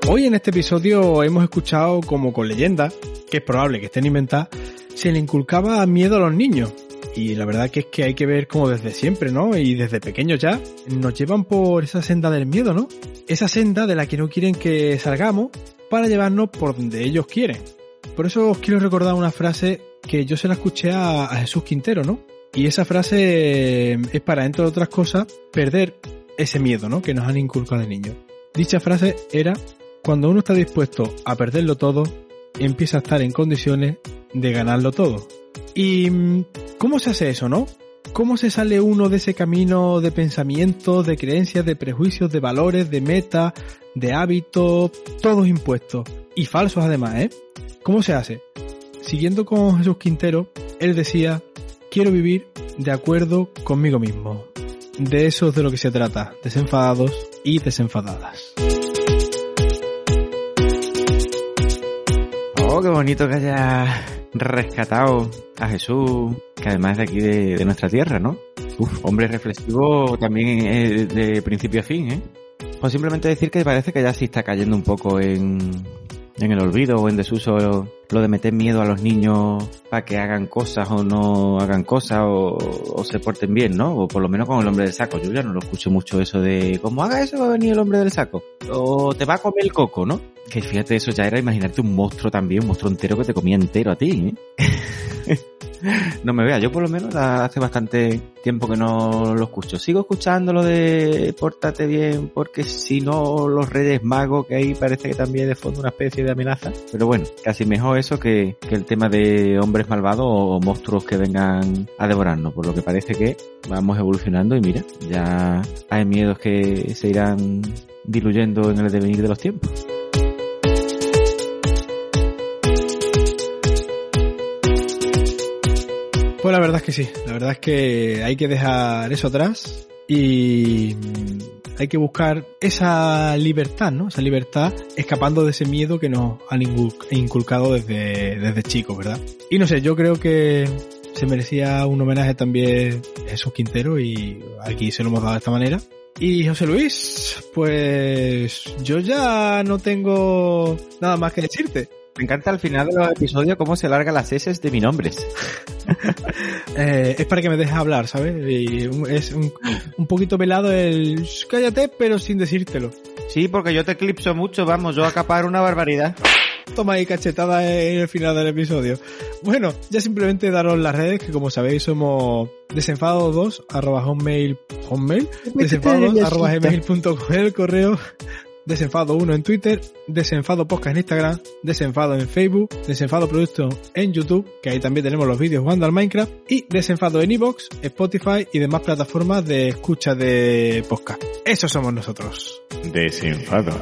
Hoy en este episodio hemos escuchado como con leyendas, que es probable que estén inventadas, se le inculcaba miedo a los niños. Y la verdad que es que hay que ver como desde siempre, ¿no? Y desde pequeños ya nos llevan por esa senda del miedo, ¿no? Esa senda de la que no quieren que salgamos para llevarnos por donde ellos quieren. Por eso os quiero recordar una frase que yo se la escuché a, a Jesús Quintero, ¿no? Y esa frase es para, entre otras cosas, perder ese miedo, ¿no? Que nos han inculcado de niños. Dicha frase era, cuando uno está dispuesto a perderlo todo, empieza a estar en condiciones de ganarlo todo. ¿Y mm, cómo se hace eso, no? ¿Cómo se sale uno de ese camino de pensamientos, de creencias, de prejuicios, de valores, de metas, de hábitos, todos impuestos y falsos además, ¿eh? ¿Cómo se hace? Siguiendo con Jesús Quintero, él decía, quiero vivir de acuerdo conmigo mismo. De eso es de lo que se trata, desenfadados y desenfadadas. Oh, qué bonito que haya rescatado a Jesús, que además es de aquí de, nuestra tierra, ¿no? Uf, hombre reflexivo también eh, de principio a fin, ¿eh? O simplemente decir que parece que ya sí está cayendo un poco en, en el olvido o en desuso lo, de meter miedo a los niños para que hagan cosas o no hagan cosas o, o se porten bien, ¿no? O por lo menos con el hombre del saco. Yo ya no lo escucho mucho eso de como haga eso va a venir el hombre del saco. O te va a comer el coco, ¿no? Que fíjate, eso ya era imaginarte un monstruo también, un monstruo entero que te comía entero a ti, ¿eh? no me vea, yo por lo menos hace bastante tiempo que no lo escucho. Sigo escuchando lo de pórtate bien, porque si no los reyes magos, que ahí parece que también de fondo una especie de amenaza. Pero bueno, casi mejor eso que, que el tema de hombres malvados o monstruos que vengan a devorarnos, por lo que parece que vamos evolucionando y mira, ya hay miedos que se irán diluyendo en el devenir de los tiempos. Pues la verdad es que sí, la verdad es que hay que dejar eso atrás y hay que buscar esa libertad, ¿no? Esa libertad escapando de ese miedo que nos han incul- inculcado desde, desde chicos, ¿verdad? Y no sé, yo creo que se merecía un homenaje también Jesús Quintero y aquí se lo hemos dado de esta manera. Y José Luis, pues yo ya no tengo nada más que decirte. Me encanta al final de los episodios cómo se largan las S de mi nombre. Eh, es para que me dejes hablar, ¿sabes? Y es un, un poquito velado el "Shh, cállate, pero sin decírtelo. Sí, porque yo te eclipso mucho, vamos, yo acapar una barbaridad. Toma ahí cachetada en el final del episodio. Bueno, ya simplemente daros las redes, que como sabéis somos desenfados2 arroba homemail, homemail, desenfados2 arroba gmail.com el correo, desenfado 1 en Twitter, desenfado podcast en Instagram, desenfado en Facebook, desenfado producto en YouTube, que ahí también tenemos los vídeos jugando al Minecraft, y desenfado en Evox, Spotify y demás plataformas de escucha de podcast. Eso somos nosotros. Desenfado.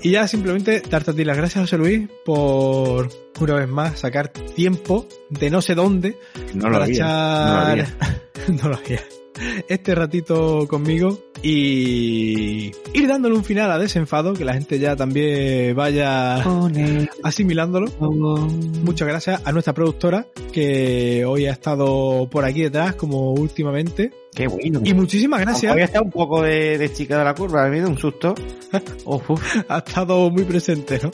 Y ya simplemente darte a ti las gracias, José Luis, por una vez más sacar tiempo de no sé dónde No lo para había, echar... no lo había. No lo había. Este ratito conmigo y ir dándole un final a desenfado, que la gente ya también vaya asimilándolo. Muchas gracias a nuestra productora, que hoy ha estado por aquí detrás, como últimamente. Qué bueno. Y muchísimas gracias. Hoy está un poco de, de chica de la curva, ha habido un susto. Ha estado muy presente, ¿no?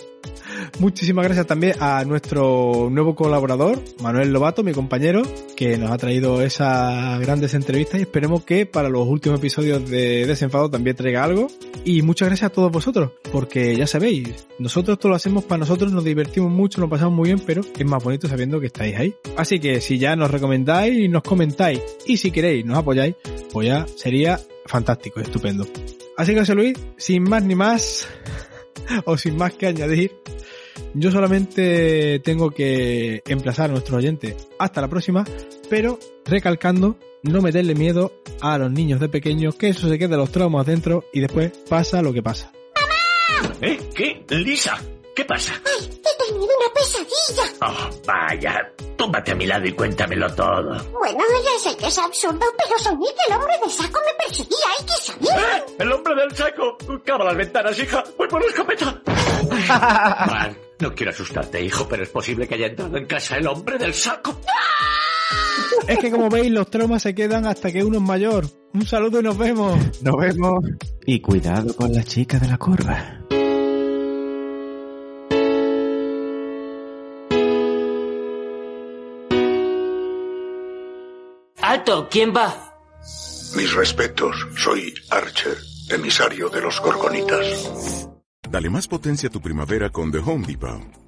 Muchísimas gracias también a nuestro nuevo colaborador, Manuel Lobato, mi compañero, que nos ha traído esas grandes entrevistas y esperemos que para los últimos episodios de Desenfado también traiga algo. Y muchas gracias a todos vosotros, porque ya sabéis, nosotros esto lo hacemos para nosotros, nos divertimos mucho, nos pasamos muy bien, pero es más bonito sabiendo que estáis ahí. Así que si ya nos recomendáis nos comentáis, y si queréis nos apoyáis, pues ya sería fantástico, estupendo. Así que José Luis, sin más ni más, o sin más que añadir, yo solamente tengo que emplazar a nuestros oyentes hasta la próxima, pero recalcando no meterle miedo a los niños de pequeños, que eso se quede los traumas dentro y después pasa lo que pasa. ¿Eh? ¿Qué? Lisa, ¿qué pasa? ¡Ay, he tenido una pesadilla! Oh, vaya, tómate a mi lado y cuéntamelo todo. Bueno, ya sé que es absurdo, pero soñé que el hombre del saco me perseguía, hay que saber. ¡Eh! ¡El hombre del saco! ¡Cava las ventanas, hija! ¡Voy por la escopeta! Frank, no quiero asustarte, hijo, pero es posible que haya entrado en casa el hombre del saco. Es que como veis, los traumas se quedan hasta que uno es mayor. Un saludo y nos vemos. Nos vemos. Y cuidado con la chica de la curva. ¡Alto! ¿Quién va? Mis respetos, soy Archer, emisario de los Gorgonitas. Dale más potencia a tu primavera con The Home Depot.